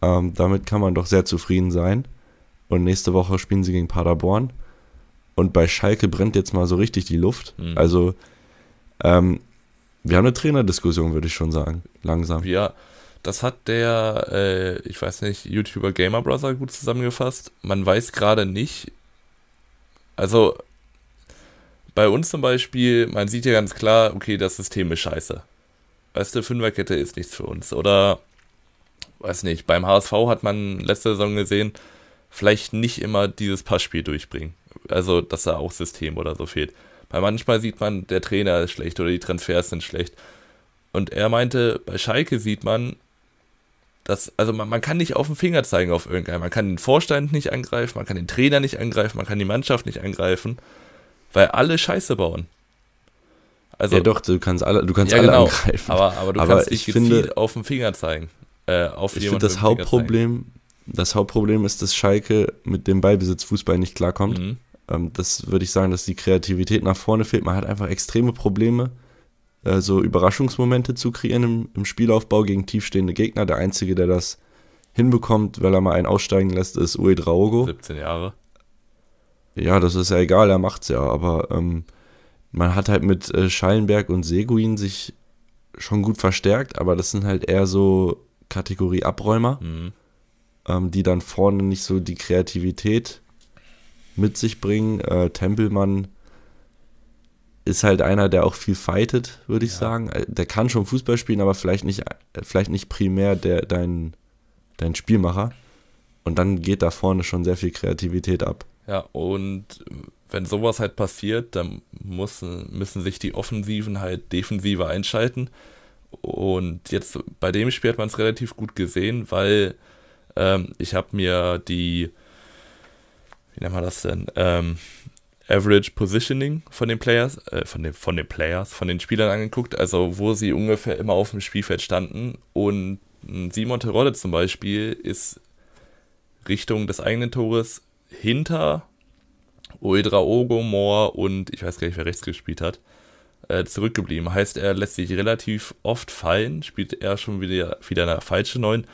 Ähm, damit kann man doch sehr zufrieden sein. Und nächste Woche spielen sie gegen Paderborn. Und bei Schalke brennt jetzt mal so richtig die Luft. Mhm. Also, ähm, wir haben eine Trainerdiskussion, würde ich schon sagen, langsam. Ja, das hat der, äh, ich weiß nicht, YouTuber Gamer Brother gut zusammengefasst. Man weiß gerade nicht, also bei uns zum Beispiel, man sieht ja ganz klar, okay, das System ist scheiße. Weißt du, Fünferkette ist nichts für uns. Oder, weiß nicht, beim HSV hat man letzte Saison gesehen, vielleicht nicht immer dieses Passspiel durchbringen. Also, dass da auch System oder so fehlt. Weil manchmal sieht man, der Trainer ist schlecht oder die Transfers sind schlecht. Und er meinte, bei Schalke sieht man, dass, also man, man kann nicht auf den Finger zeigen auf irgendeinen. Man kann den Vorstand nicht angreifen, man kann den Trainer nicht angreifen, man kann die Mannschaft nicht angreifen, weil alle Scheiße bauen. Also, ja doch, du kannst alle, du kannst ja, alle genau, angreifen. Aber, aber du aber kannst nicht gezielt finde, auf den Finger zeigen. Äh, auf ich finde das Hauptproblem, das Hauptproblem ist, dass Schalke mit dem Ballbesitz Fußball nicht klarkommt. Mhm. Ähm, das würde ich sagen, dass die Kreativität nach vorne fehlt. Man hat einfach extreme Probleme, äh, so Überraschungsmomente zu kreieren im, im Spielaufbau gegen tiefstehende Gegner. Der Einzige, der das hinbekommt, weil er mal einen aussteigen lässt, ist Ue Draogo. 17 Jahre. Ja, das ist ja egal, er macht's ja, aber ähm, man hat halt mit äh, Schallenberg und Seguin sich schon gut verstärkt, aber das sind halt eher so Kategorie Abräumer, mhm. ähm, die dann vorne nicht so die Kreativität mit sich bringen. Äh, Tempelmann ist halt einer, der auch viel fightet, würde ich ja. sagen. Äh, der kann schon Fußball spielen, aber vielleicht nicht, vielleicht nicht primär der, dein, dein Spielmacher. Und dann geht da vorne schon sehr viel Kreativität ab. Ja, und wenn sowas halt passiert, dann muss, müssen sich die Offensiven halt defensiver einschalten. Und jetzt bei dem Spiel hat man es relativ gut gesehen, weil ähm, ich habe mir die wie nennt man das denn? Ähm, Average Positioning von den Players, äh, von den, von den Players, von den Spielern angeguckt, also wo sie ungefähr immer auf dem Spielfeld standen. Und Simon Terodde zum Beispiel ist Richtung des eigenen Tores hinter Oedra Ogo, Moore und ich weiß gar nicht, wer rechts gespielt hat, äh, zurückgeblieben. Heißt, er lässt sich relativ oft fallen, spielt er schon wieder, wieder eine falsche Neun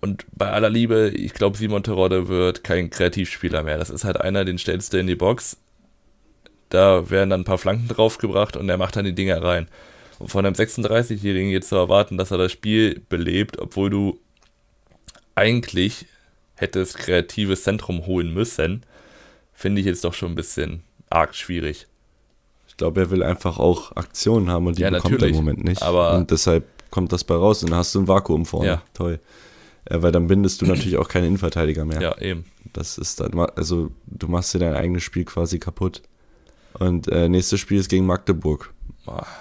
und bei aller Liebe, ich glaube, Simon Terodde wird kein Kreativspieler mehr. Das ist halt einer, den stellst du in die Box. Da werden dann ein paar Flanken draufgebracht und er macht dann die Dinger rein. Und von einem 36-Jährigen jetzt zu erwarten, dass er das Spiel belebt, obwohl du eigentlich hättest kreatives Zentrum holen müssen, finde ich jetzt doch schon ein bisschen arg schwierig. Ich glaube, er will einfach auch Aktionen haben und die ja, bekommt er im Moment nicht. Aber und deshalb kommt das bei raus und dann hast du ein Vakuum vorne. Ja. Toll äh, weil dann bindest du natürlich auch keine Innenverteidiger mehr. Ja, eben. Das ist dann, also du machst dir dein eigenes Spiel quasi kaputt. Und äh, nächstes Spiel ist gegen Magdeburg.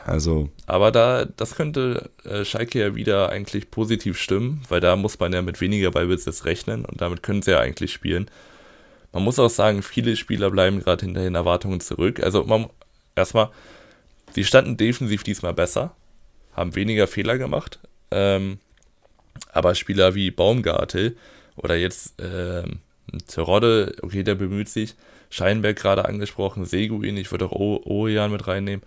Also. Aber da, das könnte äh, Schalke ja wieder eigentlich positiv stimmen, weil da muss man ja mit weniger Ballbesitz rechnen und damit können sie ja eigentlich spielen. Man muss auch sagen, viele Spieler bleiben gerade hinter den Erwartungen zurück. Also man, erstmal, sie standen defensiv diesmal besser, haben weniger Fehler gemacht. Ähm, aber Spieler wie Baumgartel oder jetzt äh, Terodde, okay, der bemüht sich, Scheinberg gerade angesprochen, Seguin, ich würde auch Ojan mit reinnehmen,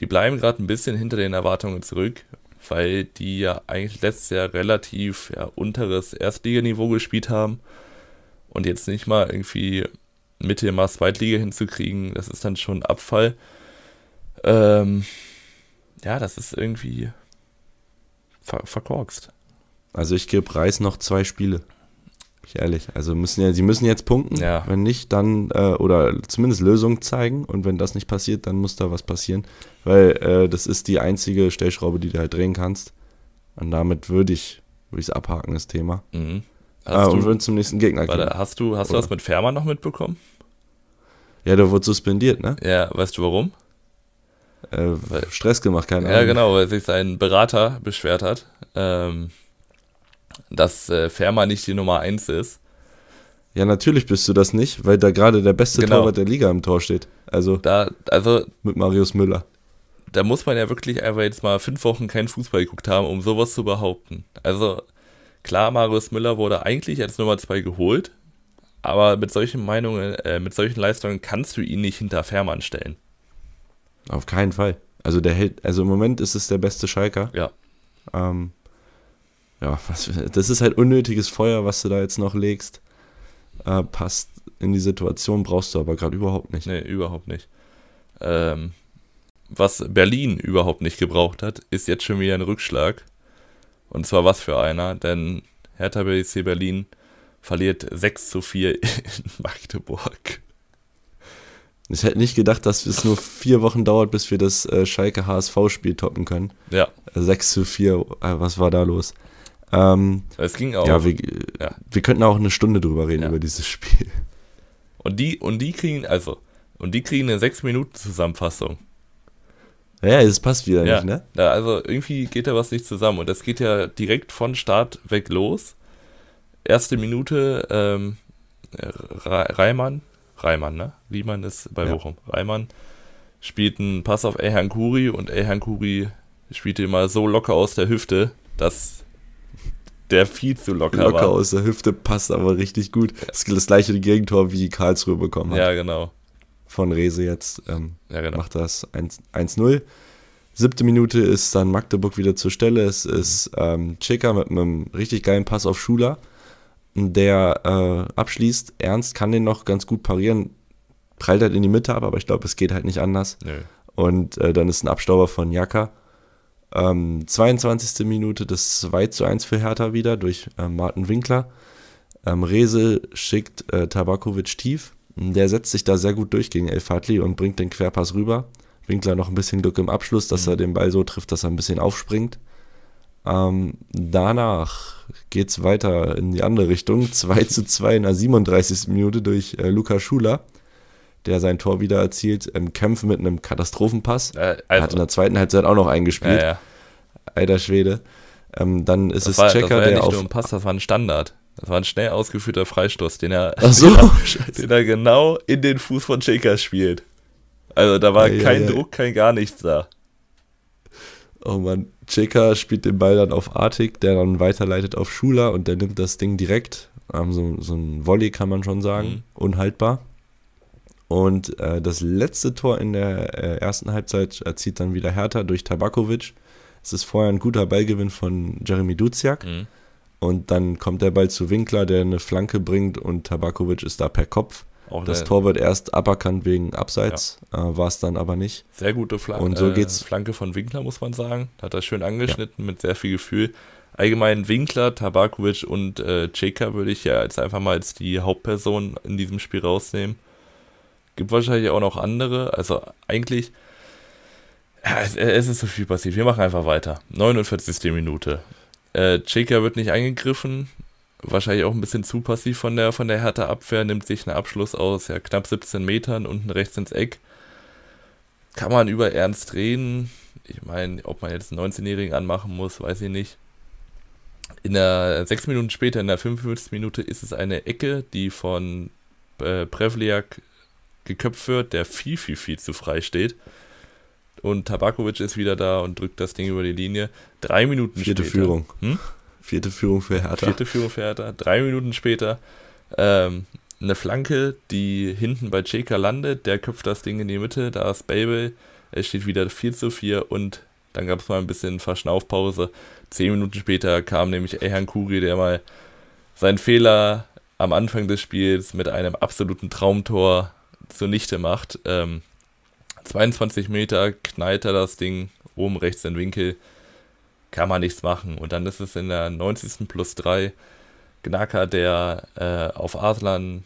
die bleiben gerade ein bisschen hinter den Erwartungen zurück, weil die ja eigentlich letztes Jahr relativ ja, unteres Erstliganiveau gespielt haben und jetzt nicht mal irgendwie Mittelmaß Zweitliga hinzukriegen, das ist dann schon Abfall. Ähm, ja, das ist irgendwie ver verkorkst. Also ich gebe Reis noch zwei Spiele. Ich ehrlich. Also müssen ja, sie müssen jetzt punkten. Ja. Wenn nicht, dann äh, oder zumindest Lösungen zeigen. Und wenn das nicht passiert, dann muss da was passieren. Weil äh, das ist die einzige Stellschraube, die du halt drehen kannst. Und damit würde ich würde es abhaken, das Thema. Mhm. Äh, und würden zum nächsten Gegner gehen. Hast du, hast du das mit Fermer noch mitbekommen? Ja, der wurde suspendiert, ne? Ja, weißt du warum? Äh, Stress gemacht, keine Ahnung. Ja, genau, weil sich sein Berater beschwert hat. Ähm, dass äh, Fermer nicht die Nummer 1 ist. Ja, natürlich bist du das nicht, weil da gerade der beste genau. Torwart der Liga im Tor steht. Also, da, also mit Marius Müller. Da muss man ja wirklich einfach jetzt mal fünf Wochen keinen Fußball geguckt haben, um sowas zu behaupten. Also Klar, Marius Müller wurde eigentlich als Nummer 2 geholt, aber mit solchen Meinungen, äh, mit solchen Leistungen kannst du ihn nicht hinter Fährmann stellen. Auf keinen Fall. Also der hält, also im Moment ist es der beste Schalker. Ja. Ähm, ja, was, das ist halt unnötiges Feuer, was du da jetzt noch legst. Äh, passt in die Situation, brauchst du aber gerade überhaupt nicht. Nee, überhaupt nicht. Ähm, was Berlin überhaupt nicht gebraucht hat, ist jetzt schon wieder ein Rückschlag. Und zwar was für einer, denn Hertha BSC Berlin verliert 6 zu 4 in Magdeburg. Ich hätte nicht gedacht, dass es nur vier Wochen dauert, bis wir das äh, Schalke HSV-Spiel toppen können. Ja. 6 zu 4, äh, was war da los? Ähm, es ging auch. Ja wir, ja, wir könnten auch eine Stunde drüber reden, ja. über dieses Spiel. Und die, und die kriegen, also, und die kriegen eine 6-Minuten-Zusammenfassung. Ja, es passt wieder ja. nicht, ne? Ja, also irgendwie geht da was nicht zusammen. Und das geht ja direkt von Start weg los. Erste Minute, ähm, Reimann, Reimann, ne? Riemann ist bei ja. Bochum. Reimann spielt einen Pass auf Ehan Kuri und Ehan Kuri spielt immer so locker aus der Hüfte, dass der viel zu locker, locker war. Locker aus der Hüfte passt aber richtig gut. Das, das gleiche Gegentor wie Karlsruhe bekommen hat. Ja, genau von Rese jetzt ähm, ja, genau. macht das 1-0. Siebte Minute ist dann Magdeburg wieder zur Stelle. Es ist ähm, Cheka mit einem richtig geilen Pass auf Schuler, der äh, abschließt. Ernst kann den noch ganz gut parieren, prallt halt in die Mitte ab, aber ich glaube, es geht halt nicht anders. Nö. Und äh, dann ist ein Abstauber von Jaka. Ähm, 22. Minute das 2 zu 1 für Hertha wieder durch äh, Martin Winkler. Ähm, Rese schickt äh, Tabakovic tief. Der setzt sich da sehr gut durch gegen El Fadli und bringt den Querpass rüber. Winkler noch ein bisschen Glück im Abschluss, dass mhm. er den Ball so trifft, dass er ein bisschen aufspringt. Ähm, danach geht es weiter in die andere Richtung. 2 zu 2 in der 37. Minute durch äh, Luca Schuler, der sein Tor wieder erzielt im Kämpfen mit einem Katastrophenpass. Äh, also, er hat in der zweiten Halbzeit auch noch eingespielt. Ja, ja. Alter Schwede. Ähm, dann ist das es war, Checker, das war ja der nicht auf. Nur ein Pass, das war ein Standard. Das war ein schnell ausgeführter Freistoß, den er, so, den er genau in den Fuß von Shaker spielt. Also da war ja, kein ja, Druck, kein gar nichts da. Oh man, Cheka spielt den Ball dann auf Artig, der dann weiterleitet auf Schuler und der nimmt das Ding direkt. Ähm, so, so ein Volley kann man schon sagen, mhm. unhaltbar. Und äh, das letzte Tor in der äh, ersten Halbzeit erzielt dann wieder Hertha durch Tabakovic. Es ist vorher ein guter Ballgewinn von Jeremy Duziak. Mhm. Und dann kommt der Ball zu Winkler, der eine Flanke bringt und Tabakovic ist da per Kopf. Auch das Tor wird erst aberkannt wegen Abseits, ja. äh, war es dann aber nicht. Sehr gute Flanke. Und so geht's. Äh, Flanke von Winkler, muss man sagen. Hat er schön angeschnitten ja. mit sehr viel Gefühl. Allgemein Winkler, Tabakovic und äh, Ceka würde ich ja jetzt einfach mal als die Hauptperson in diesem Spiel rausnehmen. Gibt wahrscheinlich auch noch andere. Also eigentlich, es, ist so viel passiert. Wir machen einfach weiter. 49. Minute. Äh, Cheka wird nicht eingegriffen. Wahrscheinlich auch ein bisschen zu passiv von der, von der Hertha Abwehr. Nimmt sich einen Abschluss aus ja, knapp 17 Metern unten rechts ins Eck. Kann man über Ernst reden. Ich meine, ob man jetzt einen 19-Jährigen anmachen muss, weiß ich nicht. In der sechs Minuten später, in der 55. Minute, ist es eine Ecke, die von äh, Prevliak geköpft wird, der viel, viel, viel zu frei steht. Und Tabakovic ist wieder da und drückt das Ding über die Linie. Drei Minuten Vierte später. Führung. Hm? Vierte Führung für Hertha. Vierte Führung für Hertha. Drei Minuten später ähm, eine Flanke, die hinten bei Cheka landet. Der köpft das Ding in die Mitte. Da ist Babel. Es steht wieder 4 zu 4 und dann gab es mal ein bisschen Verschnaufpause. Zehn Minuten später kam nämlich Ehan Kuri, der mal seinen Fehler am Anfang des Spiels mit einem absoluten Traumtor zunichte macht. Ähm, 22 Meter knallt er das Ding oben rechts in den Winkel. Kann man nichts machen. Und dann ist es in der 90. plus 3 Gnacker, der äh, auf Aslan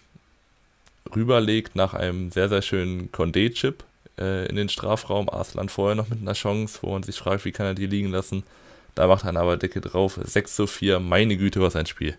rüberlegt nach einem sehr, sehr schönen Condé-Chip äh, in den Strafraum. Aslan vorher noch mit einer Chance, wo man sich fragt, wie kann er die liegen lassen. Da macht er aber Decke drauf. 6 zu 4. Meine Güte, was ein Spiel.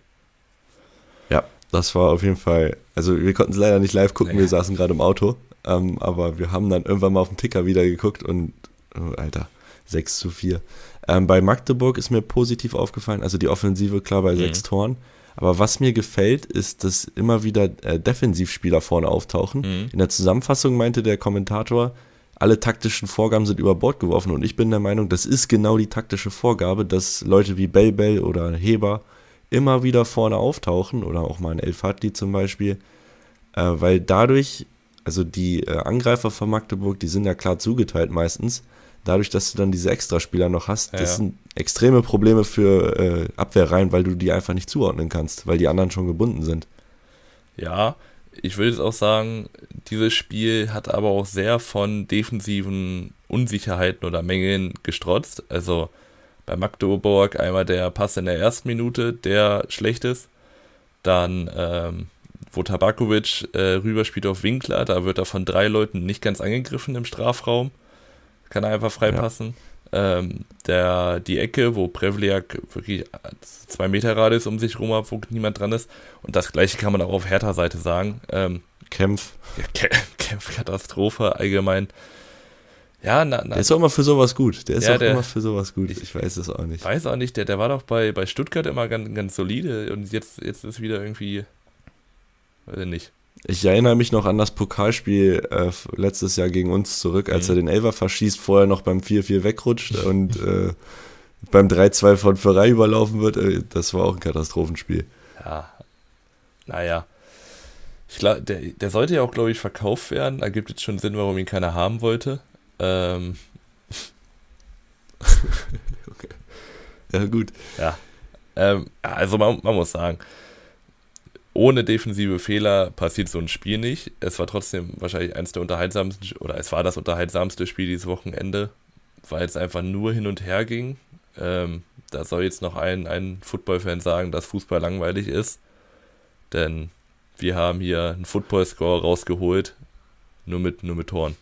Das war auf jeden Fall. Also, wir konnten es leider nicht live gucken, wir saßen gerade im Auto. Ähm, aber wir haben dann irgendwann mal auf den Ticker wieder geguckt und, oh, Alter, 6 zu 4. Ähm, bei Magdeburg ist mir positiv aufgefallen, also die Offensive klar bei mhm. sechs Toren. Aber was mir gefällt, ist, dass immer wieder äh, Defensivspieler vorne auftauchen. Mhm. In der Zusammenfassung meinte der Kommentator, alle taktischen Vorgaben sind über Bord geworfen. Und ich bin der Meinung, das ist genau die taktische Vorgabe, dass Leute wie Bell Bell oder Heber immer wieder vorne auftauchen oder auch mal ein El Fadli zum Beispiel, äh, weil dadurch, also die äh, Angreifer von Magdeburg, die sind ja klar zugeteilt meistens, dadurch, dass du dann diese Extraspieler noch hast, ja, das sind extreme Probleme für äh, Abwehrreihen, weil du die einfach nicht zuordnen kannst, weil die anderen schon gebunden sind. Ja, ich würde jetzt auch sagen, dieses Spiel hat aber auch sehr von defensiven Unsicherheiten oder Mängeln gestrotzt. Also bei Magdeburg einmal der Pass in der ersten Minute, der schlecht ist. Dann, ähm, wo Tabakovic äh, rüberspielt auf Winkler, da wird er von drei Leuten nicht ganz angegriffen im Strafraum. Kann er einfach freipassen. Ja. Ähm, der, die Ecke, wo Prevliak wirklich zwei Meter Radius um sich rum hat, wo niemand dran ist. Und das gleiche kann man auch auf Hertha-Seite sagen. Ähm, Kämpf. Ja, Kämpf, Katastrophe allgemein. Ja, na, na, der ist auch immer für sowas gut. Der ist ja, auch der, immer für sowas gut. Ich, ich weiß es auch nicht. Weiß auch nicht, der, der war doch bei, bei Stuttgart immer ganz, ganz solide und jetzt, jetzt ist wieder irgendwie. Weiß ich nicht. Ich erinnere mich noch an das Pokalspiel äh, letztes Jahr gegen uns zurück, als mhm. er den Elfer verschießt, vorher noch beim 4-4 wegrutscht und äh, beim 3-2 von Ferrari überlaufen wird. Äh, das war auch ein Katastrophenspiel. Ja, naja. Ich glaub, der, der sollte ja auch, glaube ich, verkauft werden. Da gibt es schon Sinn, warum ihn keiner haben wollte. Ähm. okay. Ja, gut. Ja. Ähm, also man, man muss sagen, ohne defensive Fehler passiert so ein Spiel nicht. Es war trotzdem wahrscheinlich eines der unterhaltsamsten, oder es war das unterhaltsamste Spiel dieses Wochenende, weil es einfach nur hin und her ging. Ähm, da soll jetzt noch ein, ein Football-Fan sagen, dass Fußball langweilig ist. Denn wir haben hier einen Football-Score rausgeholt, nur mit, nur mit Toren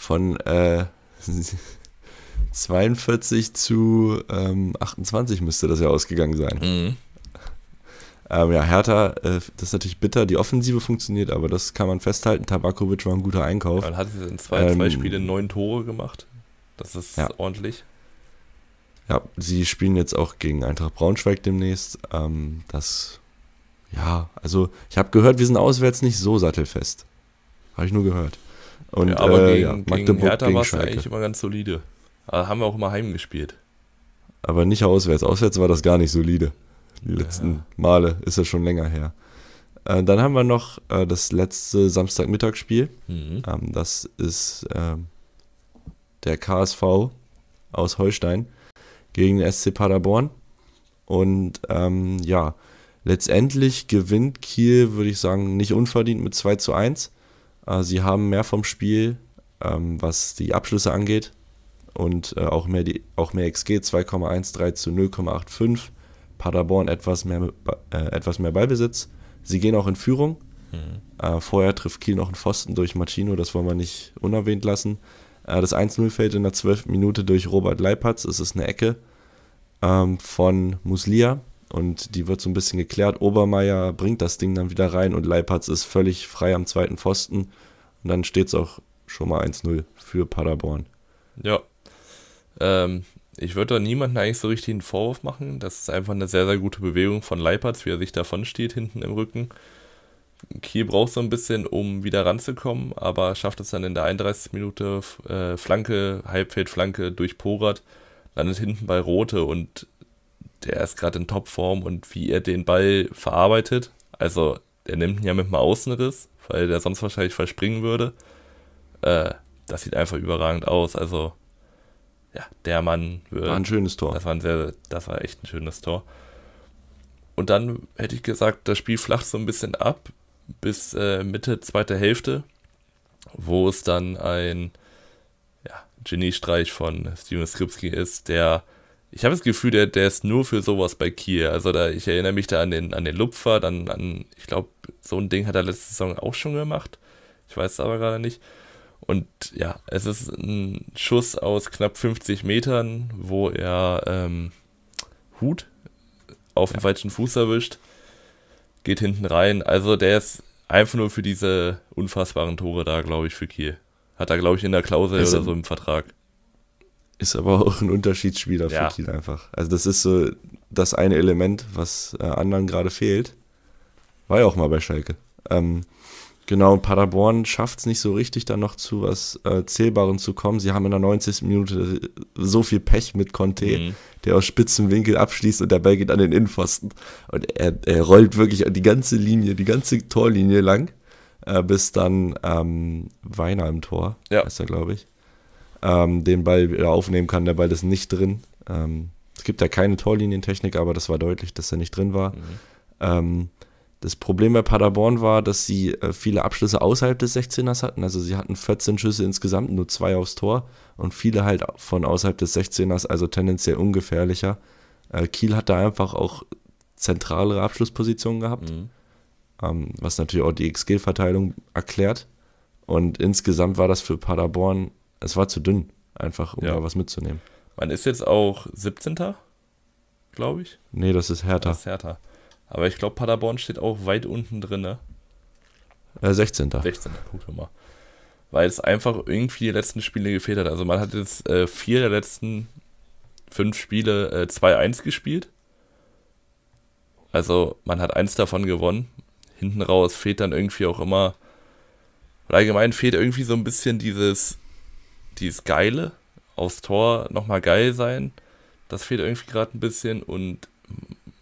von äh, 42 zu ähm, 28 müsste das ja ausgegangen sein. Mhm. Ähm, ja, Hertha, äh, das ist natürlich bitter, die Offensive funktioniert, aber das kann man festhalten. Tabakovic war ein guter Einkauf. Man hat in zwei, ähm, zwei Spielen neun Tore gemacht. Das ist ja. ordentlich. Ja, sie spielen jetzt auch gegen Eintracht Braunschweig demnächst. Ähm, das, ja, also ich habe gehört, wir sind auswärts nicht so sattelfest. Habe ich nur gehört. Und, ja, aber äh, gegen, ja, gegen Hertha war es eigentlich immer ganz solide. Aber haben wir auch immer heimgespielt. Aber nicht auswärts. Auswärts war das gar nicht solide. Die letzten ja. Male ist das schon länger her. Äh, dann haben wir noch äh, das letzte Samstagmittagsspiel. Mhm. Ähm, das ist ähm, der KSV aus Holstein gegen den SC Paderborn. Und ähm, ja, letztendlich gewinnt Kiel, würde ich sagen, nicht unverdient mit 2 zu 1. Äh, sie haben mehr vom Spiel, ähm, was die Abschlüsse angeht. Und äh, auch, mehr die, auch mehr XG, 2,13 zu 0,85. Paderborn etwas mehr, äh, etwas mehr Ballbesitz. Sie gehen auch in Führung. Mhm. Äh, vorher trifft Kiel noch einen Pfosten durch Machino, das wollen wir nicht unerwähnt lassen. Äh, das 1-0 fällt in der 12. Minute durch Robert Leipatz. Es ist eine Ecke ähm, von Muslia und die wird so ein bisschen geklärt. Obermeier bringt das Ding dann wieder rein und Leipatz ist völlig frei am zweiten Pfosten. Und dann steht es auch schon mal 1-0 für Paderborn. Ja. Ähm, ich würde da niemanden eigentlich so richtig einen Vorwurf machen. Das ist einfach eine sehr, sehr gute Bewegung von Leipatz, wie er sich davon steht, hinten im Rücken. Kiel braucht so ein bisschen, um wieder ranzukommen, aber schafft es dann in der 31. Minute äh, Flanke, Halbfeldflanke durch Porat, landet hinten bei Rote und der ist gerade in Topform und wie er den Ball verarbeitet. Also, er nimmt ihn ja mit einem Außenriss, weil der sonst wahrscheinlich verspringen würde. Äh, das sieht einfach überragend aus. Also, ja, der Mann. War ein schönes Tor. Das war, ein sehr, das war echt ein schönes Tor. Und dann hätte ich gesagt, das Spiel flacht so ein bisschen ab bis äh, Mitte zweite Hälfte, wo es dann ein ja, Geniestreich von Steven Skripski ist, der ich habe das Gefühl, der, der ist nur für sowas bei Kiel. Also da, ich erinnere mich da an den, an den Lupfer, dann an, ich glaube, so ein Ding hat er letzte Saison auch schon gemacht. Ich weiß es aber gerade nicht. Und ja, es ist ein Schuss aus knapp 50 Metern, wo er ähm, Hut auf den falschen Fuß erwischt, geht hinten rein. Also der ist einfach nur für diese unfassbaren Tore da, glaube ich, für Kiel. Hat er, glaube ich, in der Klausel oder so im Vertrag. Ist aber auch ein Unterschiedsspieler ja. für Kiel einfach. Also das ist so das eine Element, was äh, anderen gerade fehlt. War ja auch mal bei Schalke. Ähm, Genau, Paderborn schafft es nicht so richtig, dann noch zu was äh, Zählbarem zu kommen. Sie haben in der 90. Minute so viel Pech mit Conte, mhm. der aus spitzen Winkel abschließt und der Ball geht an den Innenpfosten. Und er, er rollt wirklich die ganze Linie, die ganze Torlinie lang, äh, bis dann ähm, Weiner im Tor, ja. ist er, glaube ich, ähm, den Ball wieder aufnehmen kann. Der Ball ist nicht drin. Ähm, es gibt ja keine Torlinientechnik, aber das war deutlich, dass er nicht drin war. Mhm. Ähm, das Problem bei Paderborn war, dass sie äh, viele Abschlüsse außerhalb des 16ers hatten. Also sie hatten 14 Schüsse insgesamt, nur zwei aufs Tor und viele halt von außerhalb des 16ers, also tendenziell ungefährlicher. Äh, Kiel hat da einfach auch zentralere Abschlusspositionen gehabt, mhm. ähm, was natürlich auch die XG-Verteilung erklärt. Und insgesamt war das für Paderborn, es war zu dünn, einfach um ja. da was mitzunehmen. Man ist jetzt auch 17. glaube ich. Nee, das ist Hertha. Das ist Hertha. Aber ich glaube, Paderborn steht auch weit unten drin, ne? Äh, 16. 16. Guck mal. Weil es einfach irgendwie die letzten Spiele gefehlt hat. Also man hat jetzt äh, vier der letzten fünf Spiele äh, 2-1 gespielt. Also man hat eins davon gewonnen. Hinten raus fehlt dann irgendwie auch immer. Allgemein fehlt irgendwie so ein bisschen dieses, dieses Geile. Aufs Tor nochmal geil sein. Das fehlt irgendwie gerade ein bisschen. Und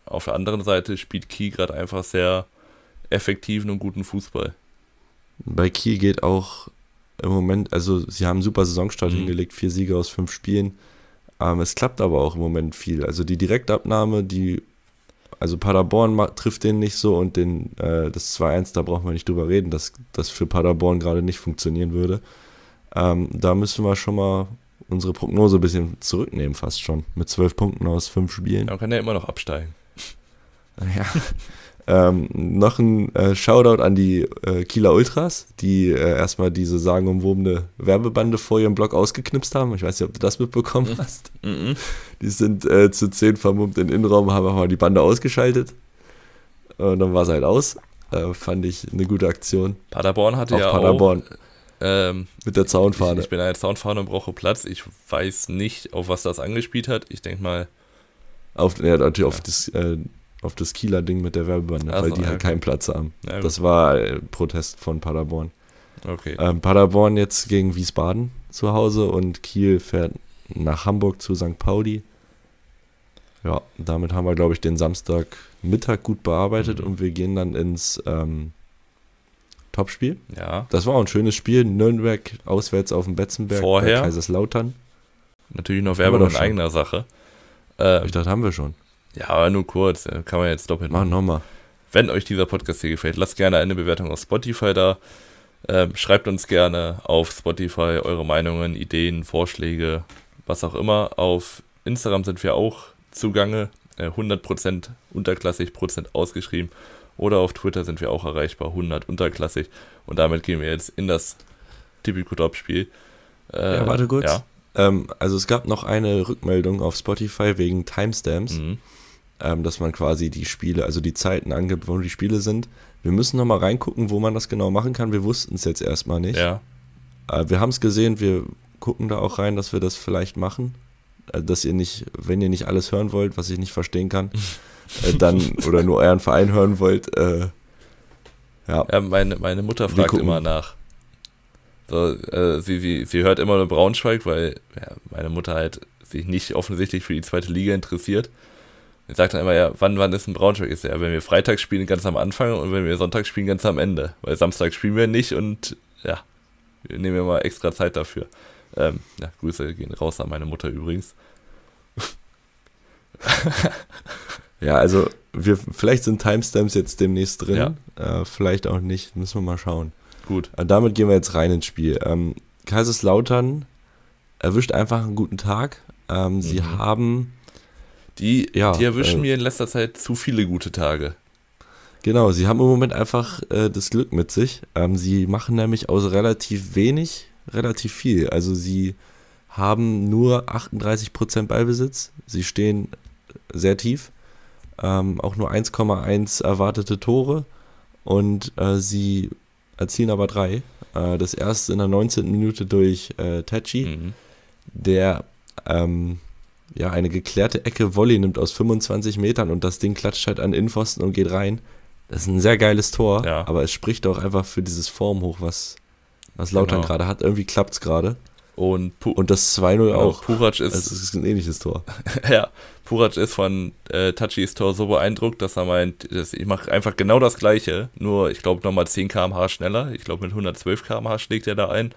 auf der anderen Seite spielt Kiel gerade einfach sehr effektiven und guten Fußball. Bei Kiel geht auch im Moment, also sie haben einen super Saisonstart mhm. hingelegt, vier Siege aus fünf Spielen. Ähm, es klappt aber auch im Moment viel. Also die Direktabnahme, die, also Paderborn trifft den nicht so und den, äh, das 2-1, da brauchen wir nicht drüber reden, dass das für Paderborn gerade nicht funktionieren würde. Ähm, da müssen wir schon mal unsere Prognose ein bisschen zurücknehmen, fast schon. Mit zwölf Punkten aus fünf Spielen. Man kann ja immer noch absteigen. Ja. Ähm, noch ein äh, Shoutout an die äh, Kieler Ultras, die äh, erstmal diese sagenumwobene Werbebande vor ihrem Blog ausgeknipst haben. Ich weiß nicht, ob du das mitbekommen mhm. hast. Mhm. Die sind äh, zu zehn vermummt in den Innenraum, haben mal die Bande ausgeschaltet. Und dann war es halt aus. Äh, fand ich eine gute Aktion. Paderborn hatte Auf ja Paderborn. auch... Ähm, mit der Zaunfahne. Ich, ich bin eine Zaunfahne und brauche Platz. Ich weiß nicht, auf was das angespielt hat. Ich denke mal... Auf, ja, natürlich ja. auf das äh, auf das Kieler Ding mit der Werbebande, also, weil die halt okay. keinen Platz haben. Ja, das war äh, Protest von Paderborn. Okay. Ähm, Paderborn jetzt gegen Wiesbaden zu Hause und Kiel fährt nach Hamburg zu St. Pauli. Ja, damit haben wir, glaube ich, den Samstagmittag gut bearbeitet mhm. und wir gehen dann ins ähm, Topspiel. Ja. Das war auch ein schönes Spiel. Nürnberg auswärts auf dem Betzenberg Vorher. Kaiserslautern. Natürlich noch Werbung in eigener Sache. Ähm, ich dachte, haben wir schon. Ja, aber nur kurz. Kann man jetzt doppelt machen. Mach nochmal. Wenn euch dieser Podcast hier gefällt, lasst gerne eine Bewertung auf Spotify da. Ähm, schreibt uns gerne auf Spotify eure Meinungen, Ideen, Vorschläge, was auch immer. Auf Instagram sind wir auch zugange. Äh, 100% unterklassig, Prozent ausgeschrieben. Oder auf Twitter sind wir auch erreichbar, 100 unterklassig. Und damit gehen wir jetzt in das Tipico-Top-Spiel. Äh, ja, warte kurz. Ja. Ähm, also es gab noch eine Rückmeldung auf Spotify wegen Timestamps. Mhm ähm, dass man quasi die Spiele, also die Zeiten angibt, wo die Spiele sind. Wir müssen nochmal reingucken, wo man das genau machen kann. Wir wussten es jetzt erstmal nicht. Ja. Äh, wir haben es gesehen, wir gucken da auch rein, dass wir das vielleicht machen. Äh, dass ihr nicht, wenn ihr nicht alles hören wollt, was ich nicht verstehen kann, äh, dann oder nur euren Verein hören wollt, äh, ja. ja. meine, meine Mutter fragt immer nach. So, äh, sie, sie, sie hört immer nur Braunschweig, weil ja, meine Mutter halt sich nicht offensichtlich für die zweite Liga interessiert. Ich sage dann immer, ja, wann, wann ist ein Braunschweig? Ist ja, wenn wir Freitag spielen, ganz am Anfang und wenn wir Sonntag spielen, ganz am Ende. Weil Samstag spielen wir nicht und ja, wir nehmen ja mal extra Zeit dafür. Ähm, ja, Grüße gehen raus an meine Mutter übrigens. ja, also wir, vielleicht sind Timestamps jetzt demnächst drin, ja. äh, vielleicht auch nicht, müssen wir mal schauen. Gut. Äh, damit gehen wir jetzt rein ins Spiel. Ähm, Kaiserslautern erwischt einfach einen guten Tag. Ähm, mhm. Sie haben die, ja, die erwischen äh, mir in letzter Zeit zu viele gute Tage. Genau, sie haben im Moment einfach äh, das Glück mit sich. Ähm, sie machen nämlich aus relativ wenig relativ viel. Also sie haben nur 38% Ballbesitz. Sie stehen sehr tief. Ähm, auch nur 1,1 erwartete Tore. Und äh, sie erzielen aber drei. Äh, das erste in der 19. Minute durch äh, Tachi, mhm. der ähm, ja, eine geklärte Ecke Volley nimmt aus 25 Metern und das Ding klatscht halt an Innenpfosten und geht rein. Das ist ein sehr geiles Tor, Ja. aber es spricht auch einfach für dieses Formhoch, was, was Lautern Genau. gerade hat. Irgendwie klappt es gerade. Und, Pu Und das 2-0 genau, auch. Purac ist, ist ein ähnliches Tor. ja, Purac ist von äh, Tachis Tor so beeindruckt, dass er meint, dass ich mache einfach genau das gleiche, nur ich glaube nochmal 10 km/h schneller. Ich glaube mit 112 km/h schlägt er da ein.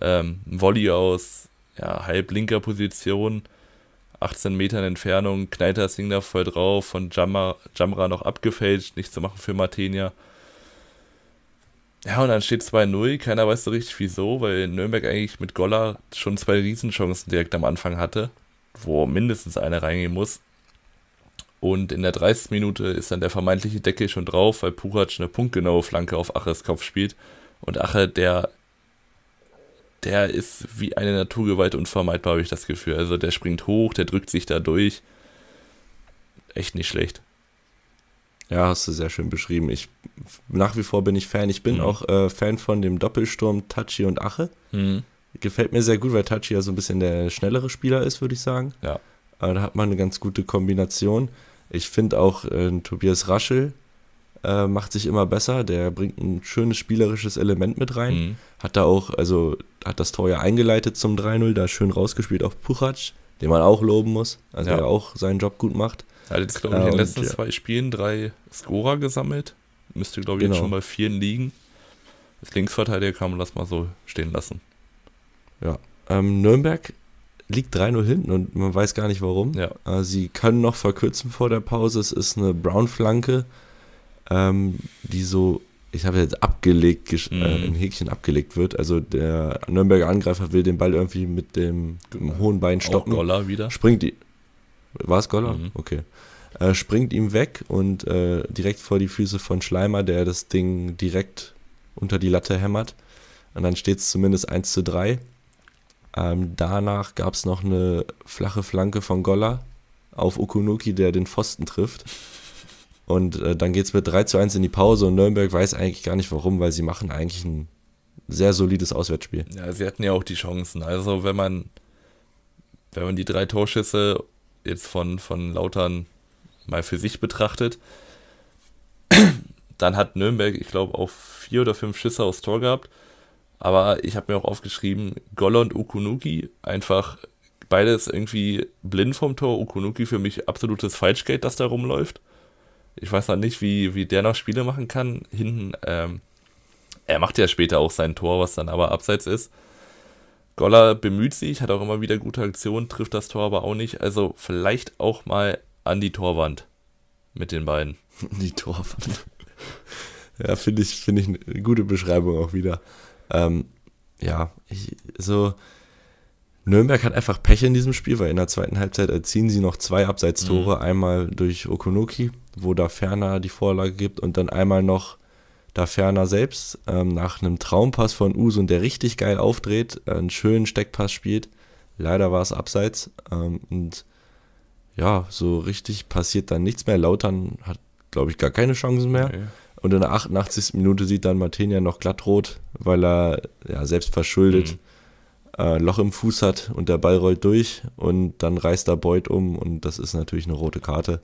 Ähm, ein Volley aus ja, halb linker Position, 18 Metern Entfernung, knallt das Ding da voll drauf, von Jamra, Jamra noch abgefälscht, nicht zu machen für Martenia. Ja, und dann steht 2-0, keiner weiß so richtig wieso, weil Nürnberg eigentlich mit Goller schon zwei Riesenchancen direkt am Anfang hatte, wo mindestens eine reingehen muss. Und in der 30. Minute ist dann der vermeintliche Deckel schon drauf, weil Purac eine punktgenaue Flanke auf Aches Kopf spielt. Und Ache, der, der ist wie eine Naturgewalt unvermeidbar, habe ich das Gefühl. Also der springt hoch, der drückt sich da durch. Echt nicht schlecht. Ja, hast du sehr schön beschrieben. Ich nach wie vor bin ich Fan. Ich bin Mhm. auch äh, Fan von dem Doppelsturm Tachi und Ache. Gefällt mir sehr gut, weil Tachi ja so ein bisschen der schnellere Spieler ist, würde ich sagen. Ja. Aber da hat man eine ganz gute Kombination. Ich finde auch äh, Tobias Raschel äh, macht sich immer besser. Der bringt ein schönes spielerisches Element mit rein. Mhm. Hat da auch, also hat das Tor ja eingeleitet zum 3-0, da schön rausgespielt auf Puchac, den man auch loben muss. Also Ja. der auch seinen Job gut macht. Er hat jetzt, glaube ich, in den letzten ja. zwei Spielen drei Scorer gesammelt. Müsste, glaube ich, Genau. jetzt schon bei vieren liegen. Als Linksverteidiger kann man das mal so stehen lassen. Ähm, Nürnberg liegt 3-0 hinten und man weiß gar nicht warum. Ja. Äh, sie können noch verkürzen vor der Pause. Es ist eine Brown-Flanke, ähm, die so, ich habe jetzt abgelegt, gesch- Mhm. äh, in Häkchen abgelegt wird. Also der Nürnberger Angreifer will den Ball irgendwie mit dem, dem hohen Bein Auch stoppen. Goller wieder. Springt die. War es Goller? Mhm. Okay. Äh, springt ihm weg und äh, direkt vor die Füße von Schleimer, der das Ding direkt unter die Latte hämmert. Und dann steht es zumindest 1 zu 3. Ähm, danach gab es noch eine flache Flanke von Goller auf Okunuki, der den Pfosten trifft. Und äh, dann geht es mit 3 zu 1 in die Pause und Nürnberg weiß eigentlich gar nicht warum, weil sie machen eigentlich ein sehr solides Auswärtsspiel. Ja, sie hatten ja auch die Chancen. Also wenn man, wenn man die drei Torschüsse jetzt von, von Lautern mal für sich betrachtet, dann hat Nürnberg, ich glaube, auch vier oder fünf Schüsse aufs Tor gehabt. Aber ich habe mir auch aufgeschrieben, Goller und Ukunuki einfach beides irgendwie blind vom Tor. Ukunuki für mich absolutes Falschgeld, das da rumläuft. Ich weiß noch nicht, wie, wie der noch Spiele machen kann. Hinten, ähm, er macht ja später auch sein Tor, was dann aber abseits ist. Goller bemüht sich, hat auch immer wieder gute Aktionen, trifft das Tor aber auch nicht. Also vielleicht auch mal an die Torwand mit den beiden. Die Torwand. ja, finde ich, finde ich eine gute Beschreibung auch wieder. Ähm, ja, ich, so Nürnberg hat einfach Pech in diesem Spiel, weil in der zweiten Halbzeit erzielen sie noch zwei Abseitstore. Einmal durch Okonoki, wo da Ferner die Vorlage gibt, und dann einmal noch da Ferner selbst ähm, nach einem Traumpass von Usun, der richtig geil aufdreht, äh, einen schönen Steckpass spielt. Leider war es abseits. Ähm, und ja, so richtig passiert dann nichts mehr. Lautern hat, glaube ich, gar keine Chancen mehr. Okay. Und in der 88. Minute sieht dann Martinia noch glattrot, weil er ja, selbst verschuldet Mhm. äh, Loch im Fuß hat und der Ball rollt durch und dann reißt er Beuth um und das ist natürlich eine rote Karte.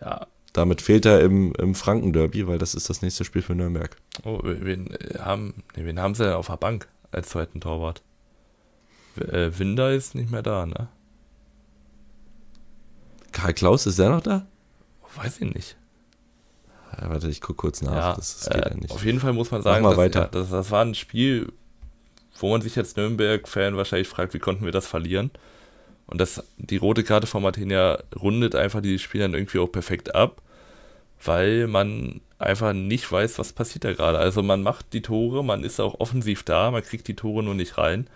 Ja, Damit fehlt er im, im Franken-Derby, weil das ist das nächste Spiel für Nürnberg. oh, wen, äh, haben, nee, wen haben sie denn auf der Bank als zweiten Torwart? W- Äh, Winder ist nicht mehr da, ne? Karl Klaus, ist der noch da? Weiß ich nicht. Ja, warte, ich gucke kurz nach. ja, das, das geht äh, ja nicht. Auf jeden Fall muss man sagen, mal dass, weiter. Das, das war ein Spiel, wo man sich als Nürnberg-Fan wahrscheinlich fragt, wie konnten wir das verlieren? Und das, die rote Karte von Martinia rundet einfach die Spiele dann irgendwie auch perfekt ab, weil man einfach nicht weiß, was passiert da gerade. Also man macht die Tore, man ist auch offensiv da, man kriegt die Tore nur nicht rein,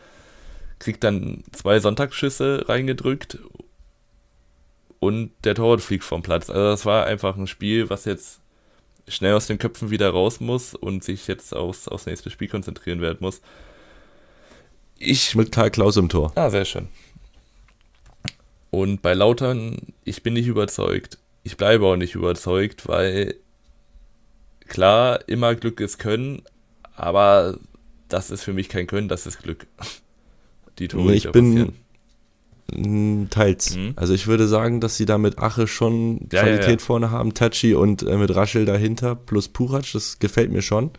kriegt dann zwei Sonntagsschüsse reingedrückt und der Torwart fliegt vom Platz. Also das war einfach ein Spiel, was jetzt schnell aus den Köpfen wieder raus muss und sich jetzt aufs, aufs nächste Spiel konzentrieren werden muss. Ich Mit Karl Klaus im Tor. Ah, sehr schön. Und bei Lautern, ich bin nicht überzeugt. Ich bleibe auch nicht überzeugt, weil klar, immer Glück ist Können, aber das ist für mich kein Können, das ist Glück. Die Tore, Ich bin- passieren. Teils. Mhm. Also ich würde sagen, dass sie da mit Ache schon ja, Qualität ja, ja. vorne haben, Tachi und äh, mit Raschel dahinter plus Purac, das gefällt mir schon.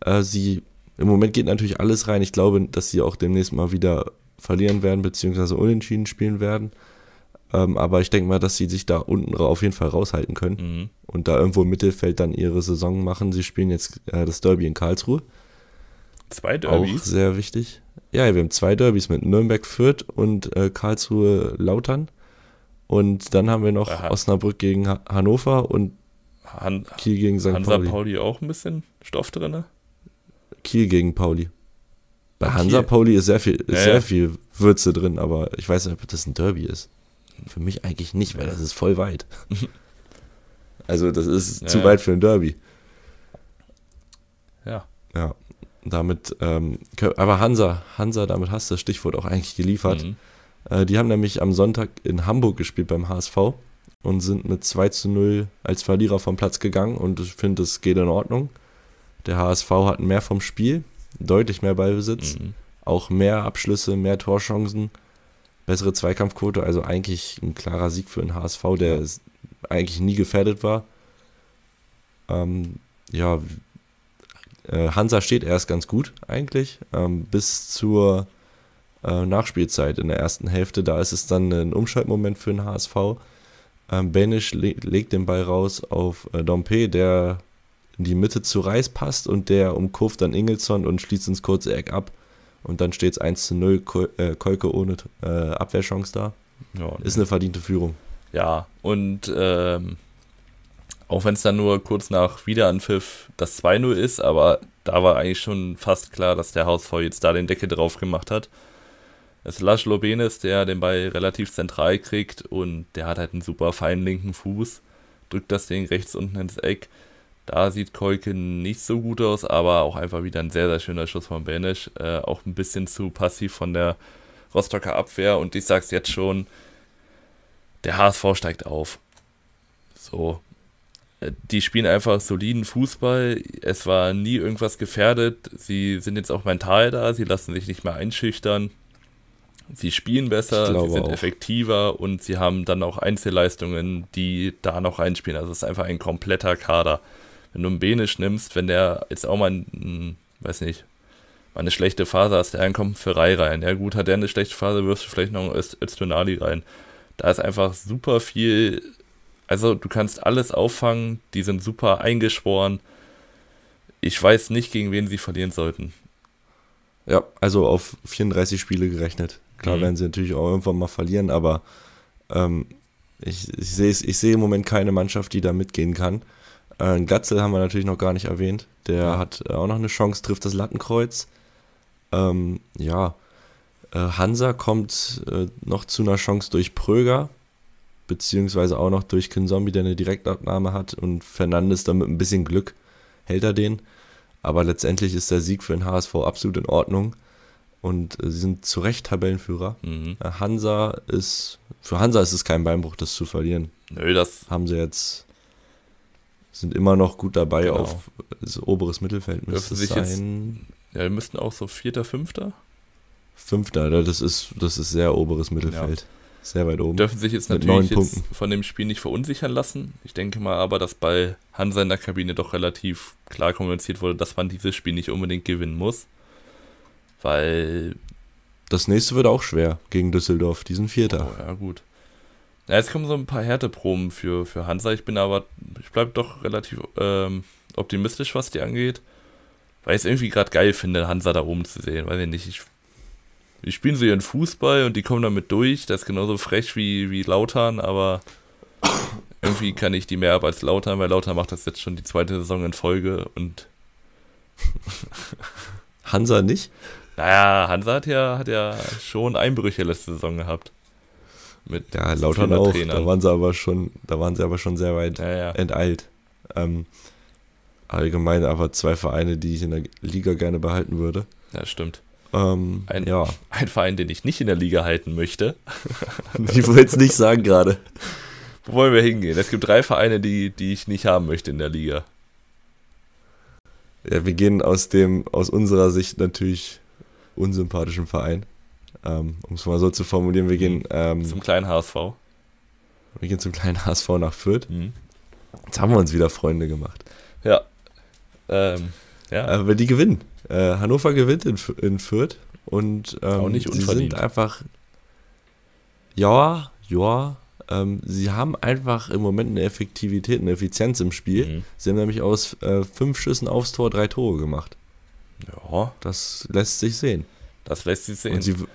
Äh, sie, im Moment geht natürlich alles rein. Ich glaube, dass sie auch demnächst mal wieder verlieren werden, beziehungsweise unentschieden spielen werden. Ähm, aber ich denke mal, dass sie sich da unten auf jeden Fall raushalten können Mhm. und da irgendwo im Mittelfeld dann ihre Saison machen. Sie spielen jetzt äh, das Derby in Karlsruhe. Zwei Auch Derbys. sehr wichtig. Ja, wir haben zwei Derbys mit Nürnberg Fürth und äh, Karlsruhe Lautern. Und dann haben wir noch Aha. Osnabrück gegen ha Hannover und Han Kiel gegen St. Hansa Pauli. Pauli auch ein bisschen Stoff drin. Kiel gegen Pauli. Bei Kiel. Hansa Pauli ist sehr viel, ist Ja, sehr ja. viel Würze drin, aber ich weiß nicht, ob das ein Derby ist. Für mich eigentlich nicht, weil das ist voll weit. also das ist Ja, zu weit für ein Derby. Ja. Ja, damit, ähm, aber Hansa, Hansa, damit hast du das Stichwort auch eigentlich geliefert. Mhm. Äh, die haben nämlich am Sonntag in Hamburg gespielt beim HSV und sind mit 2 zu 0 als Verlierer vom Platz gegangen und ich finde, das geht in Ordnung. Der HSV hat mehr vom Spiel, deutlich mehr Ballbesitz, Mhm. auch mehr Abschlüsse, mehr Torchancen, bessere Zweikampfquote, also eigentlich ein klarer Sieg für den HSV, der eigentlich nie gefährdet war. Ähm, ja, Hansa steht erst ganz gut eigentlich, ähm, bis zur äh, Nachspielzeit in der ersten Hälfte. Da ist es dann ein Umschaltmoment für den HSV. Ähm, Benisch le legt den Ball raus auf äh, Dompe, der in die Mitte zu Reis passt und der umkurvt dann Ingelsson und schließt ins kurze Eck ab. Und dann steht es 1 zu 0, Kol äh, Kolke ohne äh, Abwehrchance da. Ja, Ist eine verdiente Führung. Ja, und ähm, auch wenn es dann nur kurz nach Wiederanpfiff das 2-0 ist, aber da war eigentlich schon fast klar, dass der HSV jetzt da den Deckel drauf gemacht hat. Es ist Laszlo Benes, der den Ball relativ zentral kriegt und der hat halt einen super feinen linken Fuß, drückt das Ding rechts unten ins Eck. Da sieht Kolke nicht so gut aus, aber auch einfach wieder ein sehr, sehr schöner Schuss von Benesch. Äh, auch ein bisschen zu passiv von der Rostocker Abwehr und ich sag's jetzt schon, der HSV steigt auf. So. Die spielen einfach soliden Fußball. Es war nie irgendwas gefährdet. Sie sind jetzt auch mental da. Sie lassen sich nicht mehr einschüchtern. Sie spielen besser, sie sind auch. effektiver und sie haben dann auch Einzelleistungen, die da noch reinspielen. Also es ist einfach ein kompletter Kader. Wenn du einen Benisch nimmst, wenn der jetzt auch mal, ein, weiß nicht, mal eine schlechte Phase hast, der kommt für Rai rein. Ja gut, hat der eine schlechte Phase, wirst du vielleicht noch einen Öztunali rein. Da ist einfach super viel, also du kannst alles auffangen, die sind super eingeschworen. Ich weiß nicht, gegen wen sie verlieren sollten. Ja, also auf 34 Spiele gerechnet. Klar Mhm. werden sie natürlich auch irgendwann mal verlieren, aber ähm, ich, ich sehe ich sehe im Moment keine Mannschaft, die da mitgehen kann. Äh, Gatzel haben wir natürlich noch gar nicht erwähnt. Der Ja. hat äh, auch noch eine Chance, trifft das Lattenkreuz. Ähm, ja, äh, Hansa kommt äh, noch zu einer Chance durch Pröger, beziehungsweise auch noch durch Kinzombie, der eine Direktabnahme hat und Fernandes dann mit ein bisschen Glück hält er den. Aber letztendlich ist der Sieg für den HSV absolut in Ordnung und äh, sie sind zu Recht Tabellenführer. Mhm. Äh, Hansa ist, für Hansa ist es kein Beinbruch, das zu verlieren. Nö, das, Haben sie jetzt, sind immer noch gut dabei Genau. auf das oberes Mittelfeld müsste sich jetzt- sein. ja, wir müssten auch so Vierter, Fünfter. Fünfter, ne, das ist, das ist sehr oberes Mittelfeld. Sehr weit oben. Dürfen sich jetzt Mit natürlich jetzt von dem Spiel nicht verunsichern lassen. Ich denke mal aber, dass bei Hansa in der Kabine doch relativ klar kommuniziert wurde, dass man dieses Spiel nicht unbedingt gewinnen muss. Weil, Das nächste wird auch schwer gegen Düsseldorf, diesen Vierter. oh, ja gut. Ja, jetzt kommen so ein paar Härteproben für, für Hansa. Ich bin aber, ich bleibe doch relativ ähm, optimistisch, was die angeht. Weil ich es irgendwie gerade geil finde, Hansa da oben zu sehen. Weiß ich nicht, ich, die spielen so ihren Fußball und die kommen damit durch. Das ist genauso frech wie, wie Lautern, aber irgendwie kann ich die mehr ab als Lautern, weil Lautern macht das jetzt schon die zweite Saison in Folge und Hansa nicht? naja, Hansa hat ja, hat ja schon Einbrüche letzte Saison gehabt. Mit Ja, Lautern auch. Trainern. Da waren sie aber schon, da waren sie aber schon sehr weit Ja, ja. enteilt. Ähm, allgemein aber zwei Vereine, die ich in der Liga gerne behalten würde. ja, stimmt. Ähm, Ein- ja, Ein Verein, den ich nicht in der Liga halten möchte. ich wollte es nicht sagen gerade. Wo wollen wir hingehen? Es gibt drei Vereine, die, die ich nicht haben möchte in der Liga. Ja, wir gehen aus dem, aus unserer Sicht natürlich unsympathischen Verein. ähm, um es mal so zu formulieren. Wir gehen ähm, zum kleinen HSV. Wir gehen zum kleinen HSV nach Fürth. Mhm. Jetzt haben wir uns wieder Freunde gemacht. Ja. Ähm, ja. Aber die gewinnen. Äh, Hannover gewinnt in, in Fürth und ähm, Auch nicht sie sind einfach. Ja, ja. Ähm, sie haben einfach im Moment eine Effektivität, eine Effizienz im Spiel. Mhm. Sie haben nämlich aus äh, fünf Schüssen aufs Tor drei Tore gemacht. Ja. Das lässt sich sehen. Das lässt sich sehen.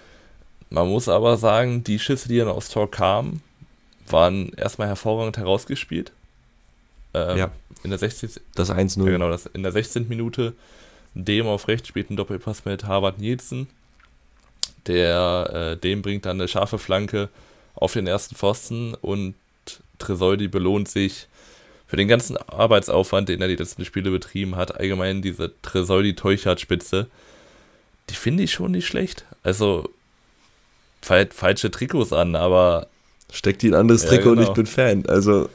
Man muss aber sagen, die Schüsse, die dann aufs Tor kamen, waren erstmal hervorragend herausgespielt. Ähm, ja. In der 16. Das 1-0. Ja, genau, das in der 16. Minute dem auf rechts spielt ein Doppelpass mit Harvard Nielsen. Der äh, dem bringt dann eine scharfe Flanke auf den ersten Pfosten und Tresoldi belohnt sich für den ganzen Arbeitsaufwand, den er die letzten Spiele betrieben hat. Allgemein diese Tresoldi-Teuchert-Spitze, die finde ich schon nicht schlecht. Also falsche Trikots an, aber. Steckt die ein anderes ja, Trikot genau. und ich bin Fan. Also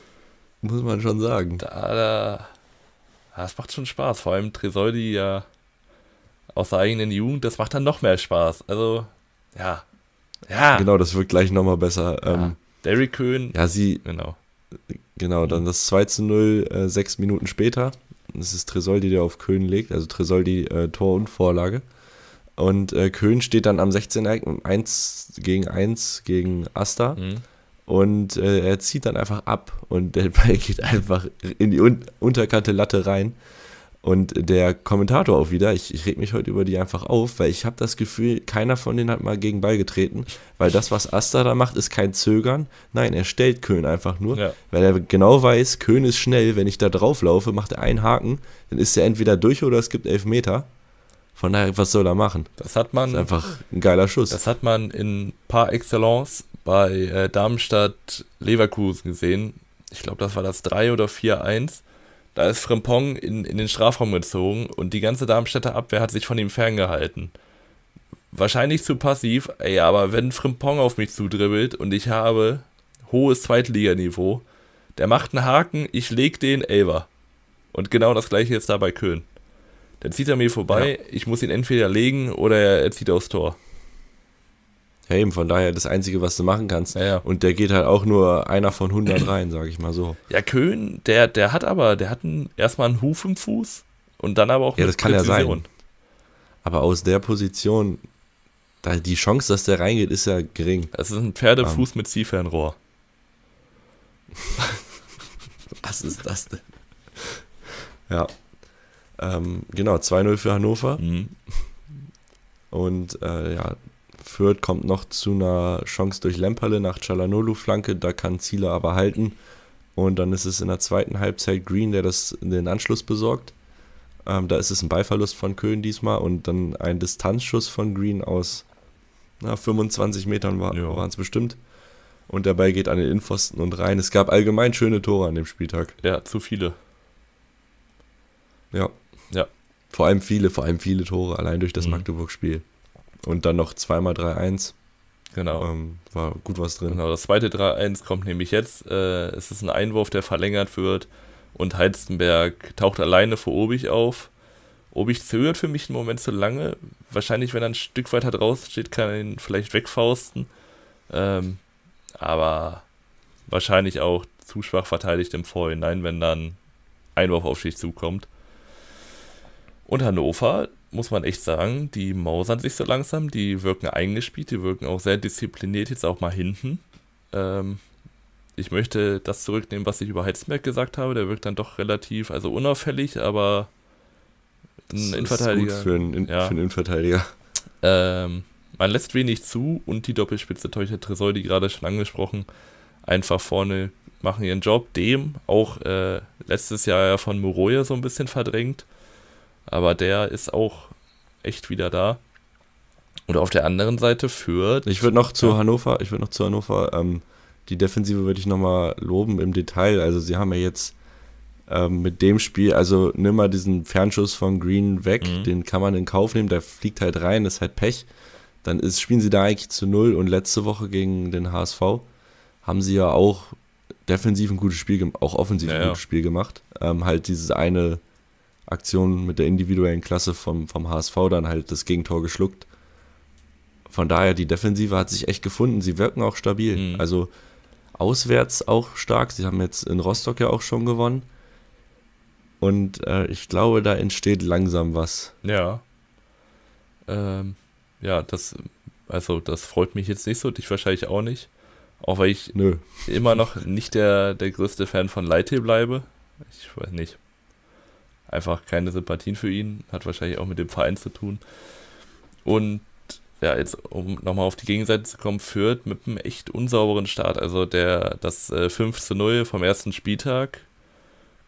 muss man schon sagen. Da, da, das macht schon Spaß. Vor allem Tresoldi ja aus der eigenen Jugend, das macht dann noch mehr Spaß. Also, ja. Ja. Genau, das wird gleich nochmal besser. Ja. Ähm, Derrick Köhn. Ja, sie. Genau. Genau, dann das 2 zu 0, äh, sechs Minuten später. Das ist Tresoldi, der auf Köhn legt, also Tresoldi äh, Tor und Vorlage. Und äh, Köhn steht dann am 16. 1 gegen 1 gegen Asta. Mhm. Und äh, er zieht dann einfach ab und der Ball geht einfach in die un unterkante Latte rein. Und der Kommentator auch wieder, ich, ich reg mich heute über die einfach auf, weil ich habe das Gefühl, keiner von denen hat mal gegen Ball getreten, weil das, was Asta da macht, ist kein Zögern. Nein, er stellt Köhn einfach nur, ja. weil er genau weiß, Köhn ist schnell, wenn ich da drauf laufe, macht er einen Haken, dann ist er entweder durch oder es gibt elf Meter. Von daher, was soll er machen? Das hat man. Das ist einfach ein geiler Schuss. Das hat man in par excellence bei äh, Darmstadt Leverkusen gesehen. Ich glaube, das war das 3 oder 4-1 da ist Frimpong in, in den Strafraum gezogen und die ganze Darmstädter Abwehr hat sich von ihm ferngehalten. Wahrscheinlich zu passiv, ey, aber wenn Frimpong auf mich zudribbelt und ich habe hohes Zweitliganiveau, der macht einen Haken, ich leg den Elver. Und genau das gleiche ist da bei Köln. Dann zieht er mir vorbei, ja. ich muss ihn entweder legen oder er zieht aufs Tor. Eben, von daher das Einzige, was du machen kannst. Ja, ja. Und der geht halt auch nur einer von 100 rein, sage ich mal so. Ja, Köhn, der, der hat aber, der hat einen, erstmal einen Huf im Fuß und dann aber auch Ja, das kann ja sein. Aber aus der Position, da die Chance, dass der reingeht, ist ja gering. Das ist ein Pferdefuß um. Ähm. mit Ziehfernrohr. was ist das denn? Ja. Ähm, genau, 2-0 für Hannover. Mhm. Und äh, ja, Fürth kommt noch zu einer Chance durch Lemperle nach Chalanolu-Flanke, da kann Ziele aber halten. Und dann ist es in der zweiten Halbzeit Green, der das den Anschluss besorgt. Ähm, da ist es ein Ballverlust von Köln diesmal und dann ein Distanzschuss von Green aus na, 25 Metern war, ja. waren es bestimmt. Und der Ball geht an den Innenpfosten und rein. Es gab allgemein schöne Tore an dem Spieltag. Ja, zu viele. Ja. Ja. Vor allem viele, vor allem viele Tore, allein durch das mhm. Magdeburg-Spiel. Und dann noch zweimal 3-1. Genau. Ähm, war gut was drin. Genau, das zweite 3-1 kommt nämlich jetzt. Äh, es ist ein Einwurf, der verlängert wird. Und Heizenberg taucht alleine vor Obig auf. Obig zögert für mich einen Moment zu lange. Wahrscheinlich, wenn er ein Stück weiter draußen steht, kann er ihn vielleicht wegfausten. Ähm, aber wahrscheinlich auch zu schwach verteidigt im Vorhinein, wenn dann Einwurf auf sich zukommt. Und Hannover, muss man echt sagen, die mausern sich so langsam, die wirken eingespielt, die wirken auch sehr diszipliniert, jetzt auch mal hinten. Ähm, ich möchte das zurücknehmen, was ich über Heitzberg gesagt habe, der wirkt dann doch relativ, also unauffällig, aber ein das Innenverteidiger. Ist gut für einen, In ja. für einen Innenverteidiger. Ähm, man lässt wenig zu und die Doppelspitze Teucher Tresor, die gerade schon angesprochen, einfach vorne machen ihren Job. Dem auch äh, letztes Jahr ja von Moroja so ein bisschen verdrängt. Aber der ist auch echt wieder da. Und auf der anderen Seite führt. Ich würde noch zu. Hannover, ich würde noch zu Hannover, ähm, die Defensive würde ich nochmal loben im Detail. Also sie haben ja jetzt ähm, mit dem Spiel, also nimm mal diesen Fernschuss von Green weg, mhm. den kann man in Kauf nehmen, der fliegt halt rein, ist halt Pech. Dann ist, spielen sie da eigentlich zu null und letzte Woche gegen den HSV haben sie ja auch defensiv ein gutes Spiel, auch offensiv ja, ein gutes. Spiel gemacht. Ähm, halt dieses eine Aktion mit der individuellen Klasse vom, vom HSV dann halt das Gegentor geschluckt. von daher, die Defensive hat sich echt gefunden. Sie wirken auch stabil. Mhm. Also auswärts auch stark. Sie haben jetzt in Rostock ja auch schon gewonnen. Und äh, ich glaube, da entsteht langsam was. Ja. Ähm, ja, das, also das freut mich jetzt nicht so, dich wahrscheinlich auch nicht. Auch weil ich Nö. immer noch nicht der, der größte Fan von Leite bleibe. Ich weiß nicht. Einfach keine Sympathien für ihn. Hat wahrscheinlich auch mit dem Verein zu tun. Und ja, jetzt um nochmal auf die Gegenseite zu kommen, führt mit einem echt unsauberen Start. Also der, das äh, 5 zu 0 vom ersten Spieltag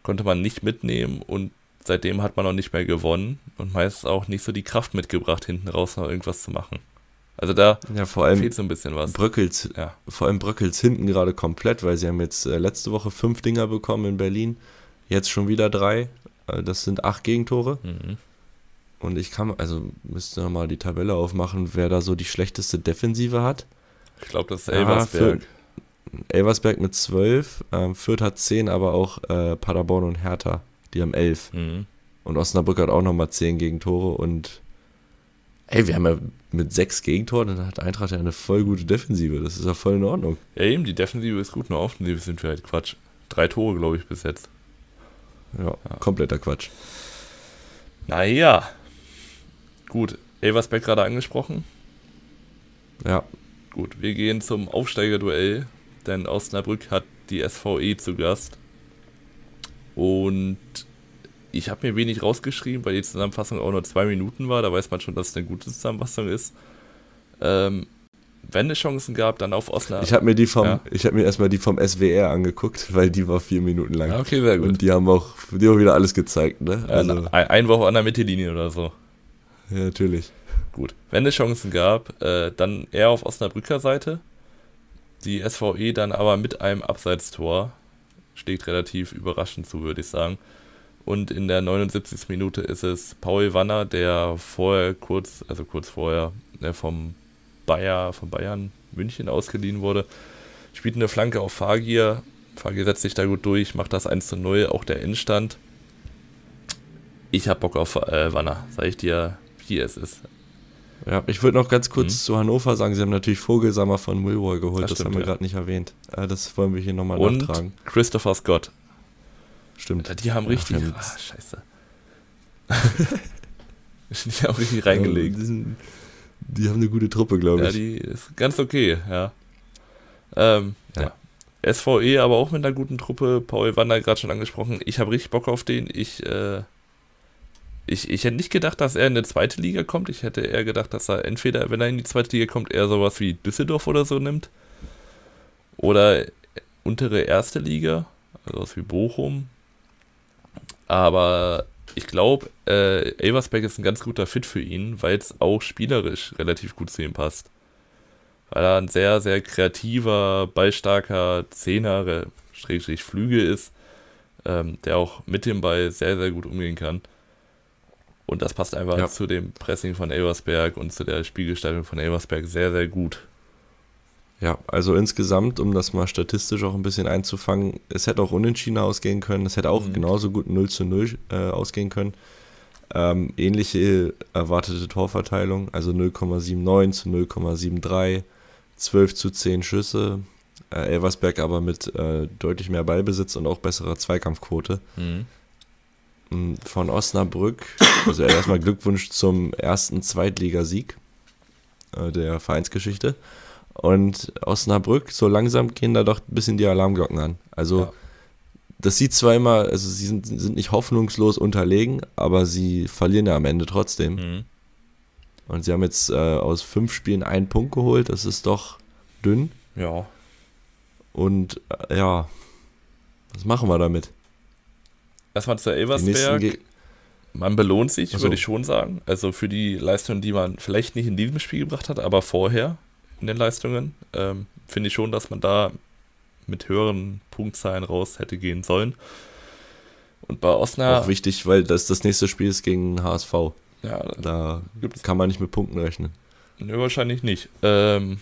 konnte man nicht mitnehmen und seitdem hat man auch nicht mehr gewonnen und meist auch nicht so die Kraft mitgebracht, hinten raus noch irgendwas zu machen. Also da ja, vor allem fehlt so ein bisschen was. Bröckels, ja. Vor allem Bröckels hinten gerade komplett, weil sie haben jetzt äh, letzte Woche fünf Dinger bekommen in Berlin, jetzt schon wieder drei. Äh, das sind acht Gegentore. Mhm. Und ich kann, also müsste nochmal die Tabelle aufmachen, wer da so die schlechteste Defensive hat. Ich glaube, das ist Elversberg. Ja, Elversberg mit 12, ähm, Fürth hat 10, aber auch äh, Paderborn und Hertha, die haben 11. Mhm. Und Osnabrück hat auch nochmal 10 Gegentore und ey, wir haben ja mit 6 Gegentoren, dann hat Eintracht ja eine voll gute Defensive, das ist ja voll in Ordnung. Ja eben, die Defensive ist gut, nur Offensive sind wir halt Quatsch. Drei Tore, glaube ich, bis jetzt. Ja, ja. kompletter Quatsch. Naja, Gut, Elversberg gerade angesprochen. Ja. Gut, wir gehen zum Aufsteigerduell, denn Osnabrück hat die SVE zu Gast. Und ich habe mir wenig rausgeschrieben, weil die Zusammenfassung auch nur zwei Minuten war. Da weiß man schon, dass es eine gute Zusammenfassung ist. Ähm, wenn es Chancen gab, dann auf Osnabrück. Ich habe mir die vom, ja? ich habe mir erstmal die vom SWR angeguckt, weil die war vier Minuten lang. Okay, sehr gut. Und die haben auch, die haben wieder alles gezeigt, ne? Also, ein, ein Woche an der Mittellinie oder so. Ja, natürlich. Gut. Wenn es Chancen gab, äh, dann eher auf Osnabrücker Seite. Die SVE dann aber mit einem Abseitstor. Schlägt relativ überraschend zu, würde ich sagen. Und in der 79. Minute ist es Paul Wanner, der vorher kurz, also kurz vorher, äh, vom Bayer, von Bayern München ausgeliehen wurde. Spielt eine Flanke auf Fagier. Fagier setzt sich da gut durch, macht das 1 zu 0, auch der Endstand. Ich hab Bock auf äh, Wanner, sag ich dir wie es ist. Ja, ich würde noch ganz kurz mhm. zu Hannover sagen, sie haben natürlich Vogelsammer von Millwall geholt, das, das stimmt, haben wir ja. gerade nicht erwähnt. Äh, das wollen wir hier nochmal nachtragen. Christopher Scott. Stimmt. Die haben richtig. Ja, ah, scheiße. die haben richtig reingelegt. Ja, die, haben eine gute Truppe, glaube ich. Ja, die ist ganz okay, ja. Ähm, ja. SVE aber auch mit einer guten Truppe. Paul Wander gerade schon angesprochen. Ich habe richtig Bock auf den. Ich äh, ich, ich hätte nicht gedacht, dass er in die zweite Liga kommt. Ich hätte eher gedacht, dass er entweder, wenn er in die zweite Liga kommt, eher sowas wie Düsseldorf oder so nimmt. Oder untere erste Liga, also was wie Bochum. Aber ich glaube, äh, Elversberg ist ein ganz guter Fit für ihn, weil es auch spielerisch relativ gut zu ihm passt. Weil er ein sehr, sehr kreativer, ballstarker Zehner, Schrägstrich Flügel ist, ähm, der auch mit dem Ball sehr, sehr gut umgehen kann. Und das passt einfach ja. zu dem Pressing von Elversberg und zu der Spielgestaltung von Elversberg sehr, sehr gut. Ja, also insgesamt, um das mal statistisch auch ein bisschen einzufangen, es hätte auch unentschieden ausgehen können, es hätte auch mhm. genauso gut 0 zu 0 äh, ausgehen können. Ähm, ähnliche erwartete Torverteilung, also 0,79 zu 0,73, 12 zu 10 Schüsse. Äh, Elversberg aber mit äh, deutlich mehr Ballbesitz und auch besserer Zweikampfquote. Mhm von Osnabrück. Also erstmal Glückwunsch zum ersten Zweitligasieg äh, der Vereinsgeschichte. Und Osnabrück, so langsam gehen da doch ein bisschen die Alarmglocken an. Also ja. das sieht zwar immer, also sie sind, sind nicht hoffnungslos unterlegen, aber sie verlieren ja am Ende trotzdem. Mhm. Und sie haben jetzt äh, aus fünf Spielen einen Punkt geholt, das ist doch dünn. Ja. Und äh, ja, was machen wir damit? Erstmal zu Elversberg. Man belohnt sich, also. würde ich schon sagen. Also für die Leistungen, die man vielleicht nicht in diesem Spiel gebracht hat, aber vorher in den Leistungen, ähm, finde ich schon, dass man da mit höheren Punktzahlen raus hätte gehen sollen. Und bei Osnabrück. Auch wichtig, weil das das nächste Spiel ist gegen HSV. Ja, da kann man nicht mit Punkten rechnen. Nö, wahrscheinlich nicht. Ähm,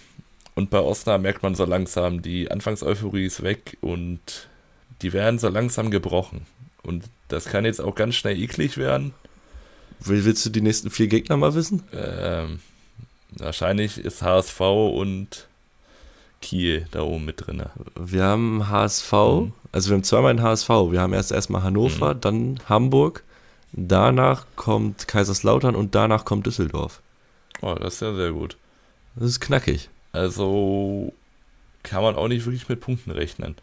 und bei Osnabrück merkt man so langsam, die Anfangseuphorie ist weg und die werden so langsam gebrochen. Und das kann jetzt auch ganz schnell eklig werden. Willst du die nächsten vier Gegner mal wissen? Ähm, Wahrscheinlich ist HSV und Kiel da oben mit drin. Wir haben HSV, mhm. also wir haben zweimal den HSV. Wir haben erst erstmal Hannover, mhm. dann Hamburg, danach kommt Kaiserslautern und danach kommt Düsseldorf. Oh, das ist ja sehr gut. Das ist knackig. Also kann man auch nicht wirklich mit Punkten rechnen.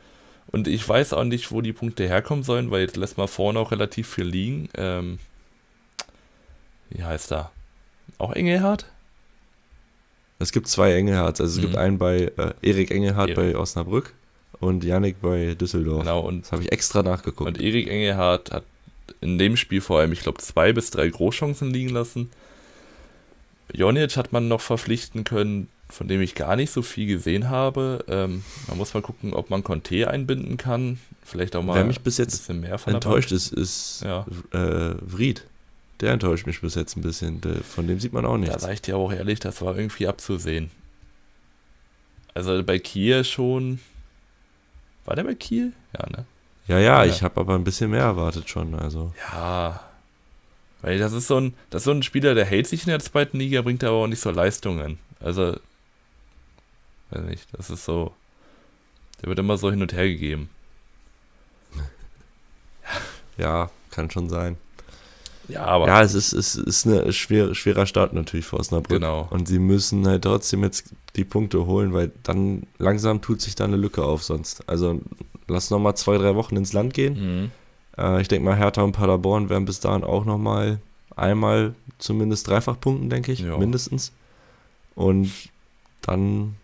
Und ich weiß auch nicht, wo die Punkte herkommen sollen, weil jetzt lässt man vorne auch relativ viel liegen. Ähm, wie heißt da? Auch Engelhardt? Es gibt zwei Engelhardts. Also es mhm. gibt einen bei äh, Erik Engelhardt Erik. bei Osnabrück und Janik bei Düsseldorf. Genau, und das habe ich extra nachgeguckt. Und Erik Engelhardt hat in dem Spiel vor allem, ich glaube, zwei bis drei Großchancen liegen lassen. Jonic hat man noch verpflichten können, von dem ich gar nicht so viel gesehen habe. Ähm, man muss mal gucken, ob man Conte einbinden kann. Vielleicht auch mal Wer mich bis jetzt ein bisschen mehr von enttäuscht ist, ist ja. äh, Vried. Der enttäuscht mich bis jetzt ein bisschen. Von dem sieht man auch nichts. Da sage ich dir auch ehrlich, das war irgendwie abzusehen. Also bei Kiel schon. War der bei Kiel? Ja, ne? Ja, ja, ja. ich habe aber ein bisschen mehr erwartet schon. Also. Ja. Weil das ist so ein, das ist so ein Spieler, der hält sich in der zweiten Liga, bringt aber auch nicht so Leistungen. Also, weiß nicht, das ist so. Der wird immer so hin und her gegeben. ja, kann schon sein. Ja, aber. Ja, es ist, es ist ein schwer, schwerer Start natürlich für Osnabrück. Genau. Und sie müssen halt trotzdem jetzt die Punkte holen, weil dann langsam tut sich da eine Lücke auf sonst. Also lass nochmal zwei, drei Wochen ins Land gehen. Mhm. Äh, ich denke mal, Hertha und Paderborn werden bis dahin auch nochmal einmal zumindest dreifach punkten, denke ich, ja. mindestens. Und dann,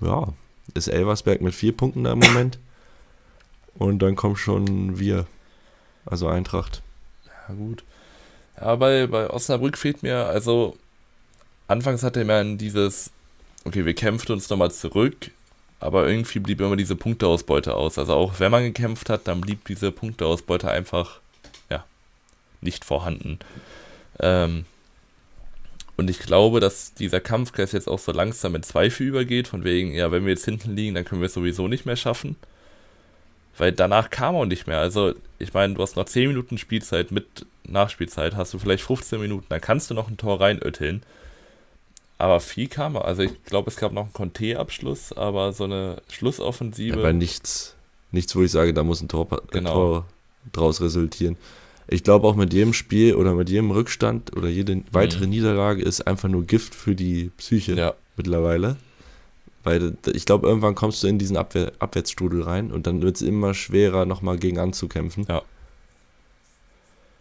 ja, ist Elversberg mit vier Punkten da im Moment. Und dann kommen schon wir, also Eintracht gut. Ja, bei, bei Osnabrück fehlt mir, also anfangs hatte man dieses, okay, wir kämpfen uns nochmal zurück, aber irgendwie blieb immer diese Punkteausbeute aus. Also auch wenn man gekämpft hat, dann blieb diese Punkteausbeute einfach, ja, nicht vorhanden. Ähm, und ich glaube, dass dieser Kampfgeist jetzt auch so langsam in Zweifel übergeht, von wegen, ja, wenn wir jetzt hinten liegen, dann können wir es sowieso nicht mehr schaffen. Weil danach kam auch nicht mehr. Also, ich meine, du hast noch 10 Minuten Spielzeit mit Nachspielzeit, hast du vielleicht 15 Minuten, dann kannst du noch ein Tor reinötteln. Aber viel kam. Also, ich glaube, es gab noch einen Conte-Abschluss, aber so eine Schlussoffensive. Aber nichts, nichts, wo ich sage, da muss ein Tor, genau. Tor draus resultieren. Ich glaube auch mit jedem Spiel oder mit jedem Rückstand oder jede weitere mhm. Niederlage ist einfach nur Gift für die Psyche ja. mittlerweile. Weil ich glaube, irgendwann kommst du in diesen Abwehr, Abwärtsstrudel rein und dann wird es immer schwerer, nochmal gegen anzukämpfen. Ja.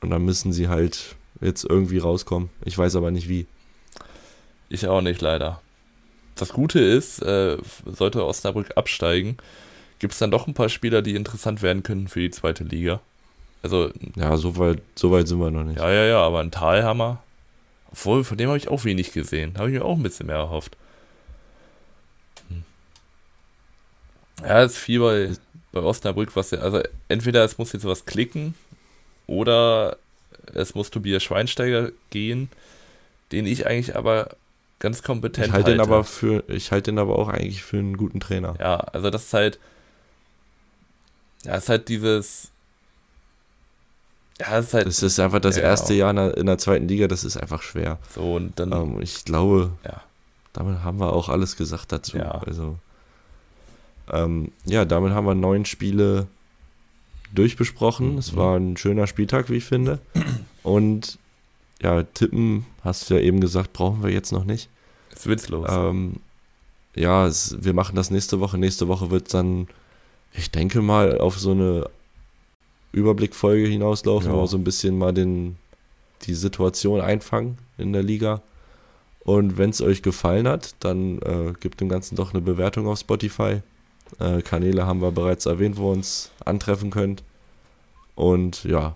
Und dann müssen sie halt jetzt irgendwie rauskommen. Ich weiß aber nicht wie. Ich auch nicht, leider. Das Gute ist, äh, sollte Osnabrück absteigen, gibt es dann doch ein paar Spieler, die interessant werden können für die zweite Liga. Also. Ja, so weit, so weit sind wir noch nicht. Ja, ja, ja, aber ein Talhammer. Obwohl, von dem habe ich auch wenig gesehen. Habe ich mir auch ein bisschen mehr erhofft. Ja, es ist viel bei, bei Osnabrück, was ja, also entweder es muss jetzt was klicken oder es muss Tobias Schweinsteiger gehen, den ich eigentlich aber ganz kompetent ich halte. Den aber für, ich halte den aber auch eigentlich für einen guten Trainer. Ja, also das ist halt, ja, es ist halt dieses, ja, es ist halt. Das ist einfach das ja, erste genau. Jahr in der, in der, zweiten Liga, das ist einfach schwer. So, und dann. Ähm, ich glaube, ja. damit haben wir auch alles gesagt dazu. Ja. Also. Ähm, ja, damit haben wir neun Spiele durchbesprochen. Es mhm. war ein schöner Spieltag, wie ich finde. Und ja, tippen, hast du ja eben gesagt, brauchen wir jetzt noch nicht. Ist witzlos. Ähm, ja, es, wir machen das nächste Woche. Nächste Woche wird dann, ich denke mal, auf so eine Überblickfolge hinauslaufen, ja. wo wir so ein bisschen mal den, die Situation einfangen in der Liga. Und wenn es euch gefallen hat, dann äh, gebt dem Ganzen doch eine Bewertung auf Spotify. Äh, Kanäle haben wir bereits erwähnt, wo ihr uns antreffen könnt. Und ja,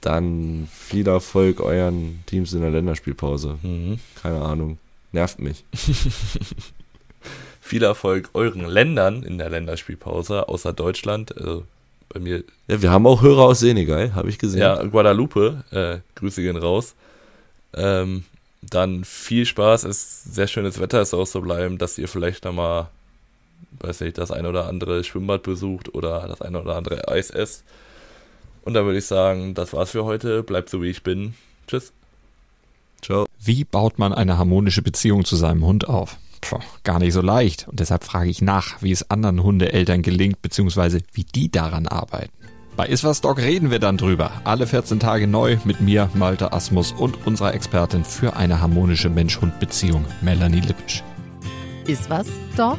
dann viel Erfolg euren Teams in der Länderspielpause. Mhm. Keine Ahnung. Nervt mich. viel Erfolg euren Ländern in der Länderspielpause, außer Deutschland. Also bei mir. Ja, wir haben auch Hörer aus Senegal, habe ich gesehen. Ja, Guadalupe. Äh, Grüße gehen raus. Ähm, dann viel Spaß. Es ist sehr schönes Wetter, es soll auch so bleiben, dass ihr vielleicht nochmal weiß nicht, das ein oder andere Schwimmbad besucht oder das eine oder andere Eis esst. Und dann würde ich sagen, das war's für heute. Bleibt so wie ich bin. Tschüss. Ciao. Wie baut man eine harmonische Beziehung zu seinem Hund auf? Puh, gar nicht so leicht. Und deshalb frage ich nach, wie es anderen Hundeeltern gelingt, beziehungsweise wie die daran arbeiten. Bei Iswas Dog reden wir dann drüber. Alle 14 Tage neu mit mir, Malte Asmus und unserer Expertin für eine harmonische Mensch-Hund-Beziehung, Melanie Lippisch. Iswas Dog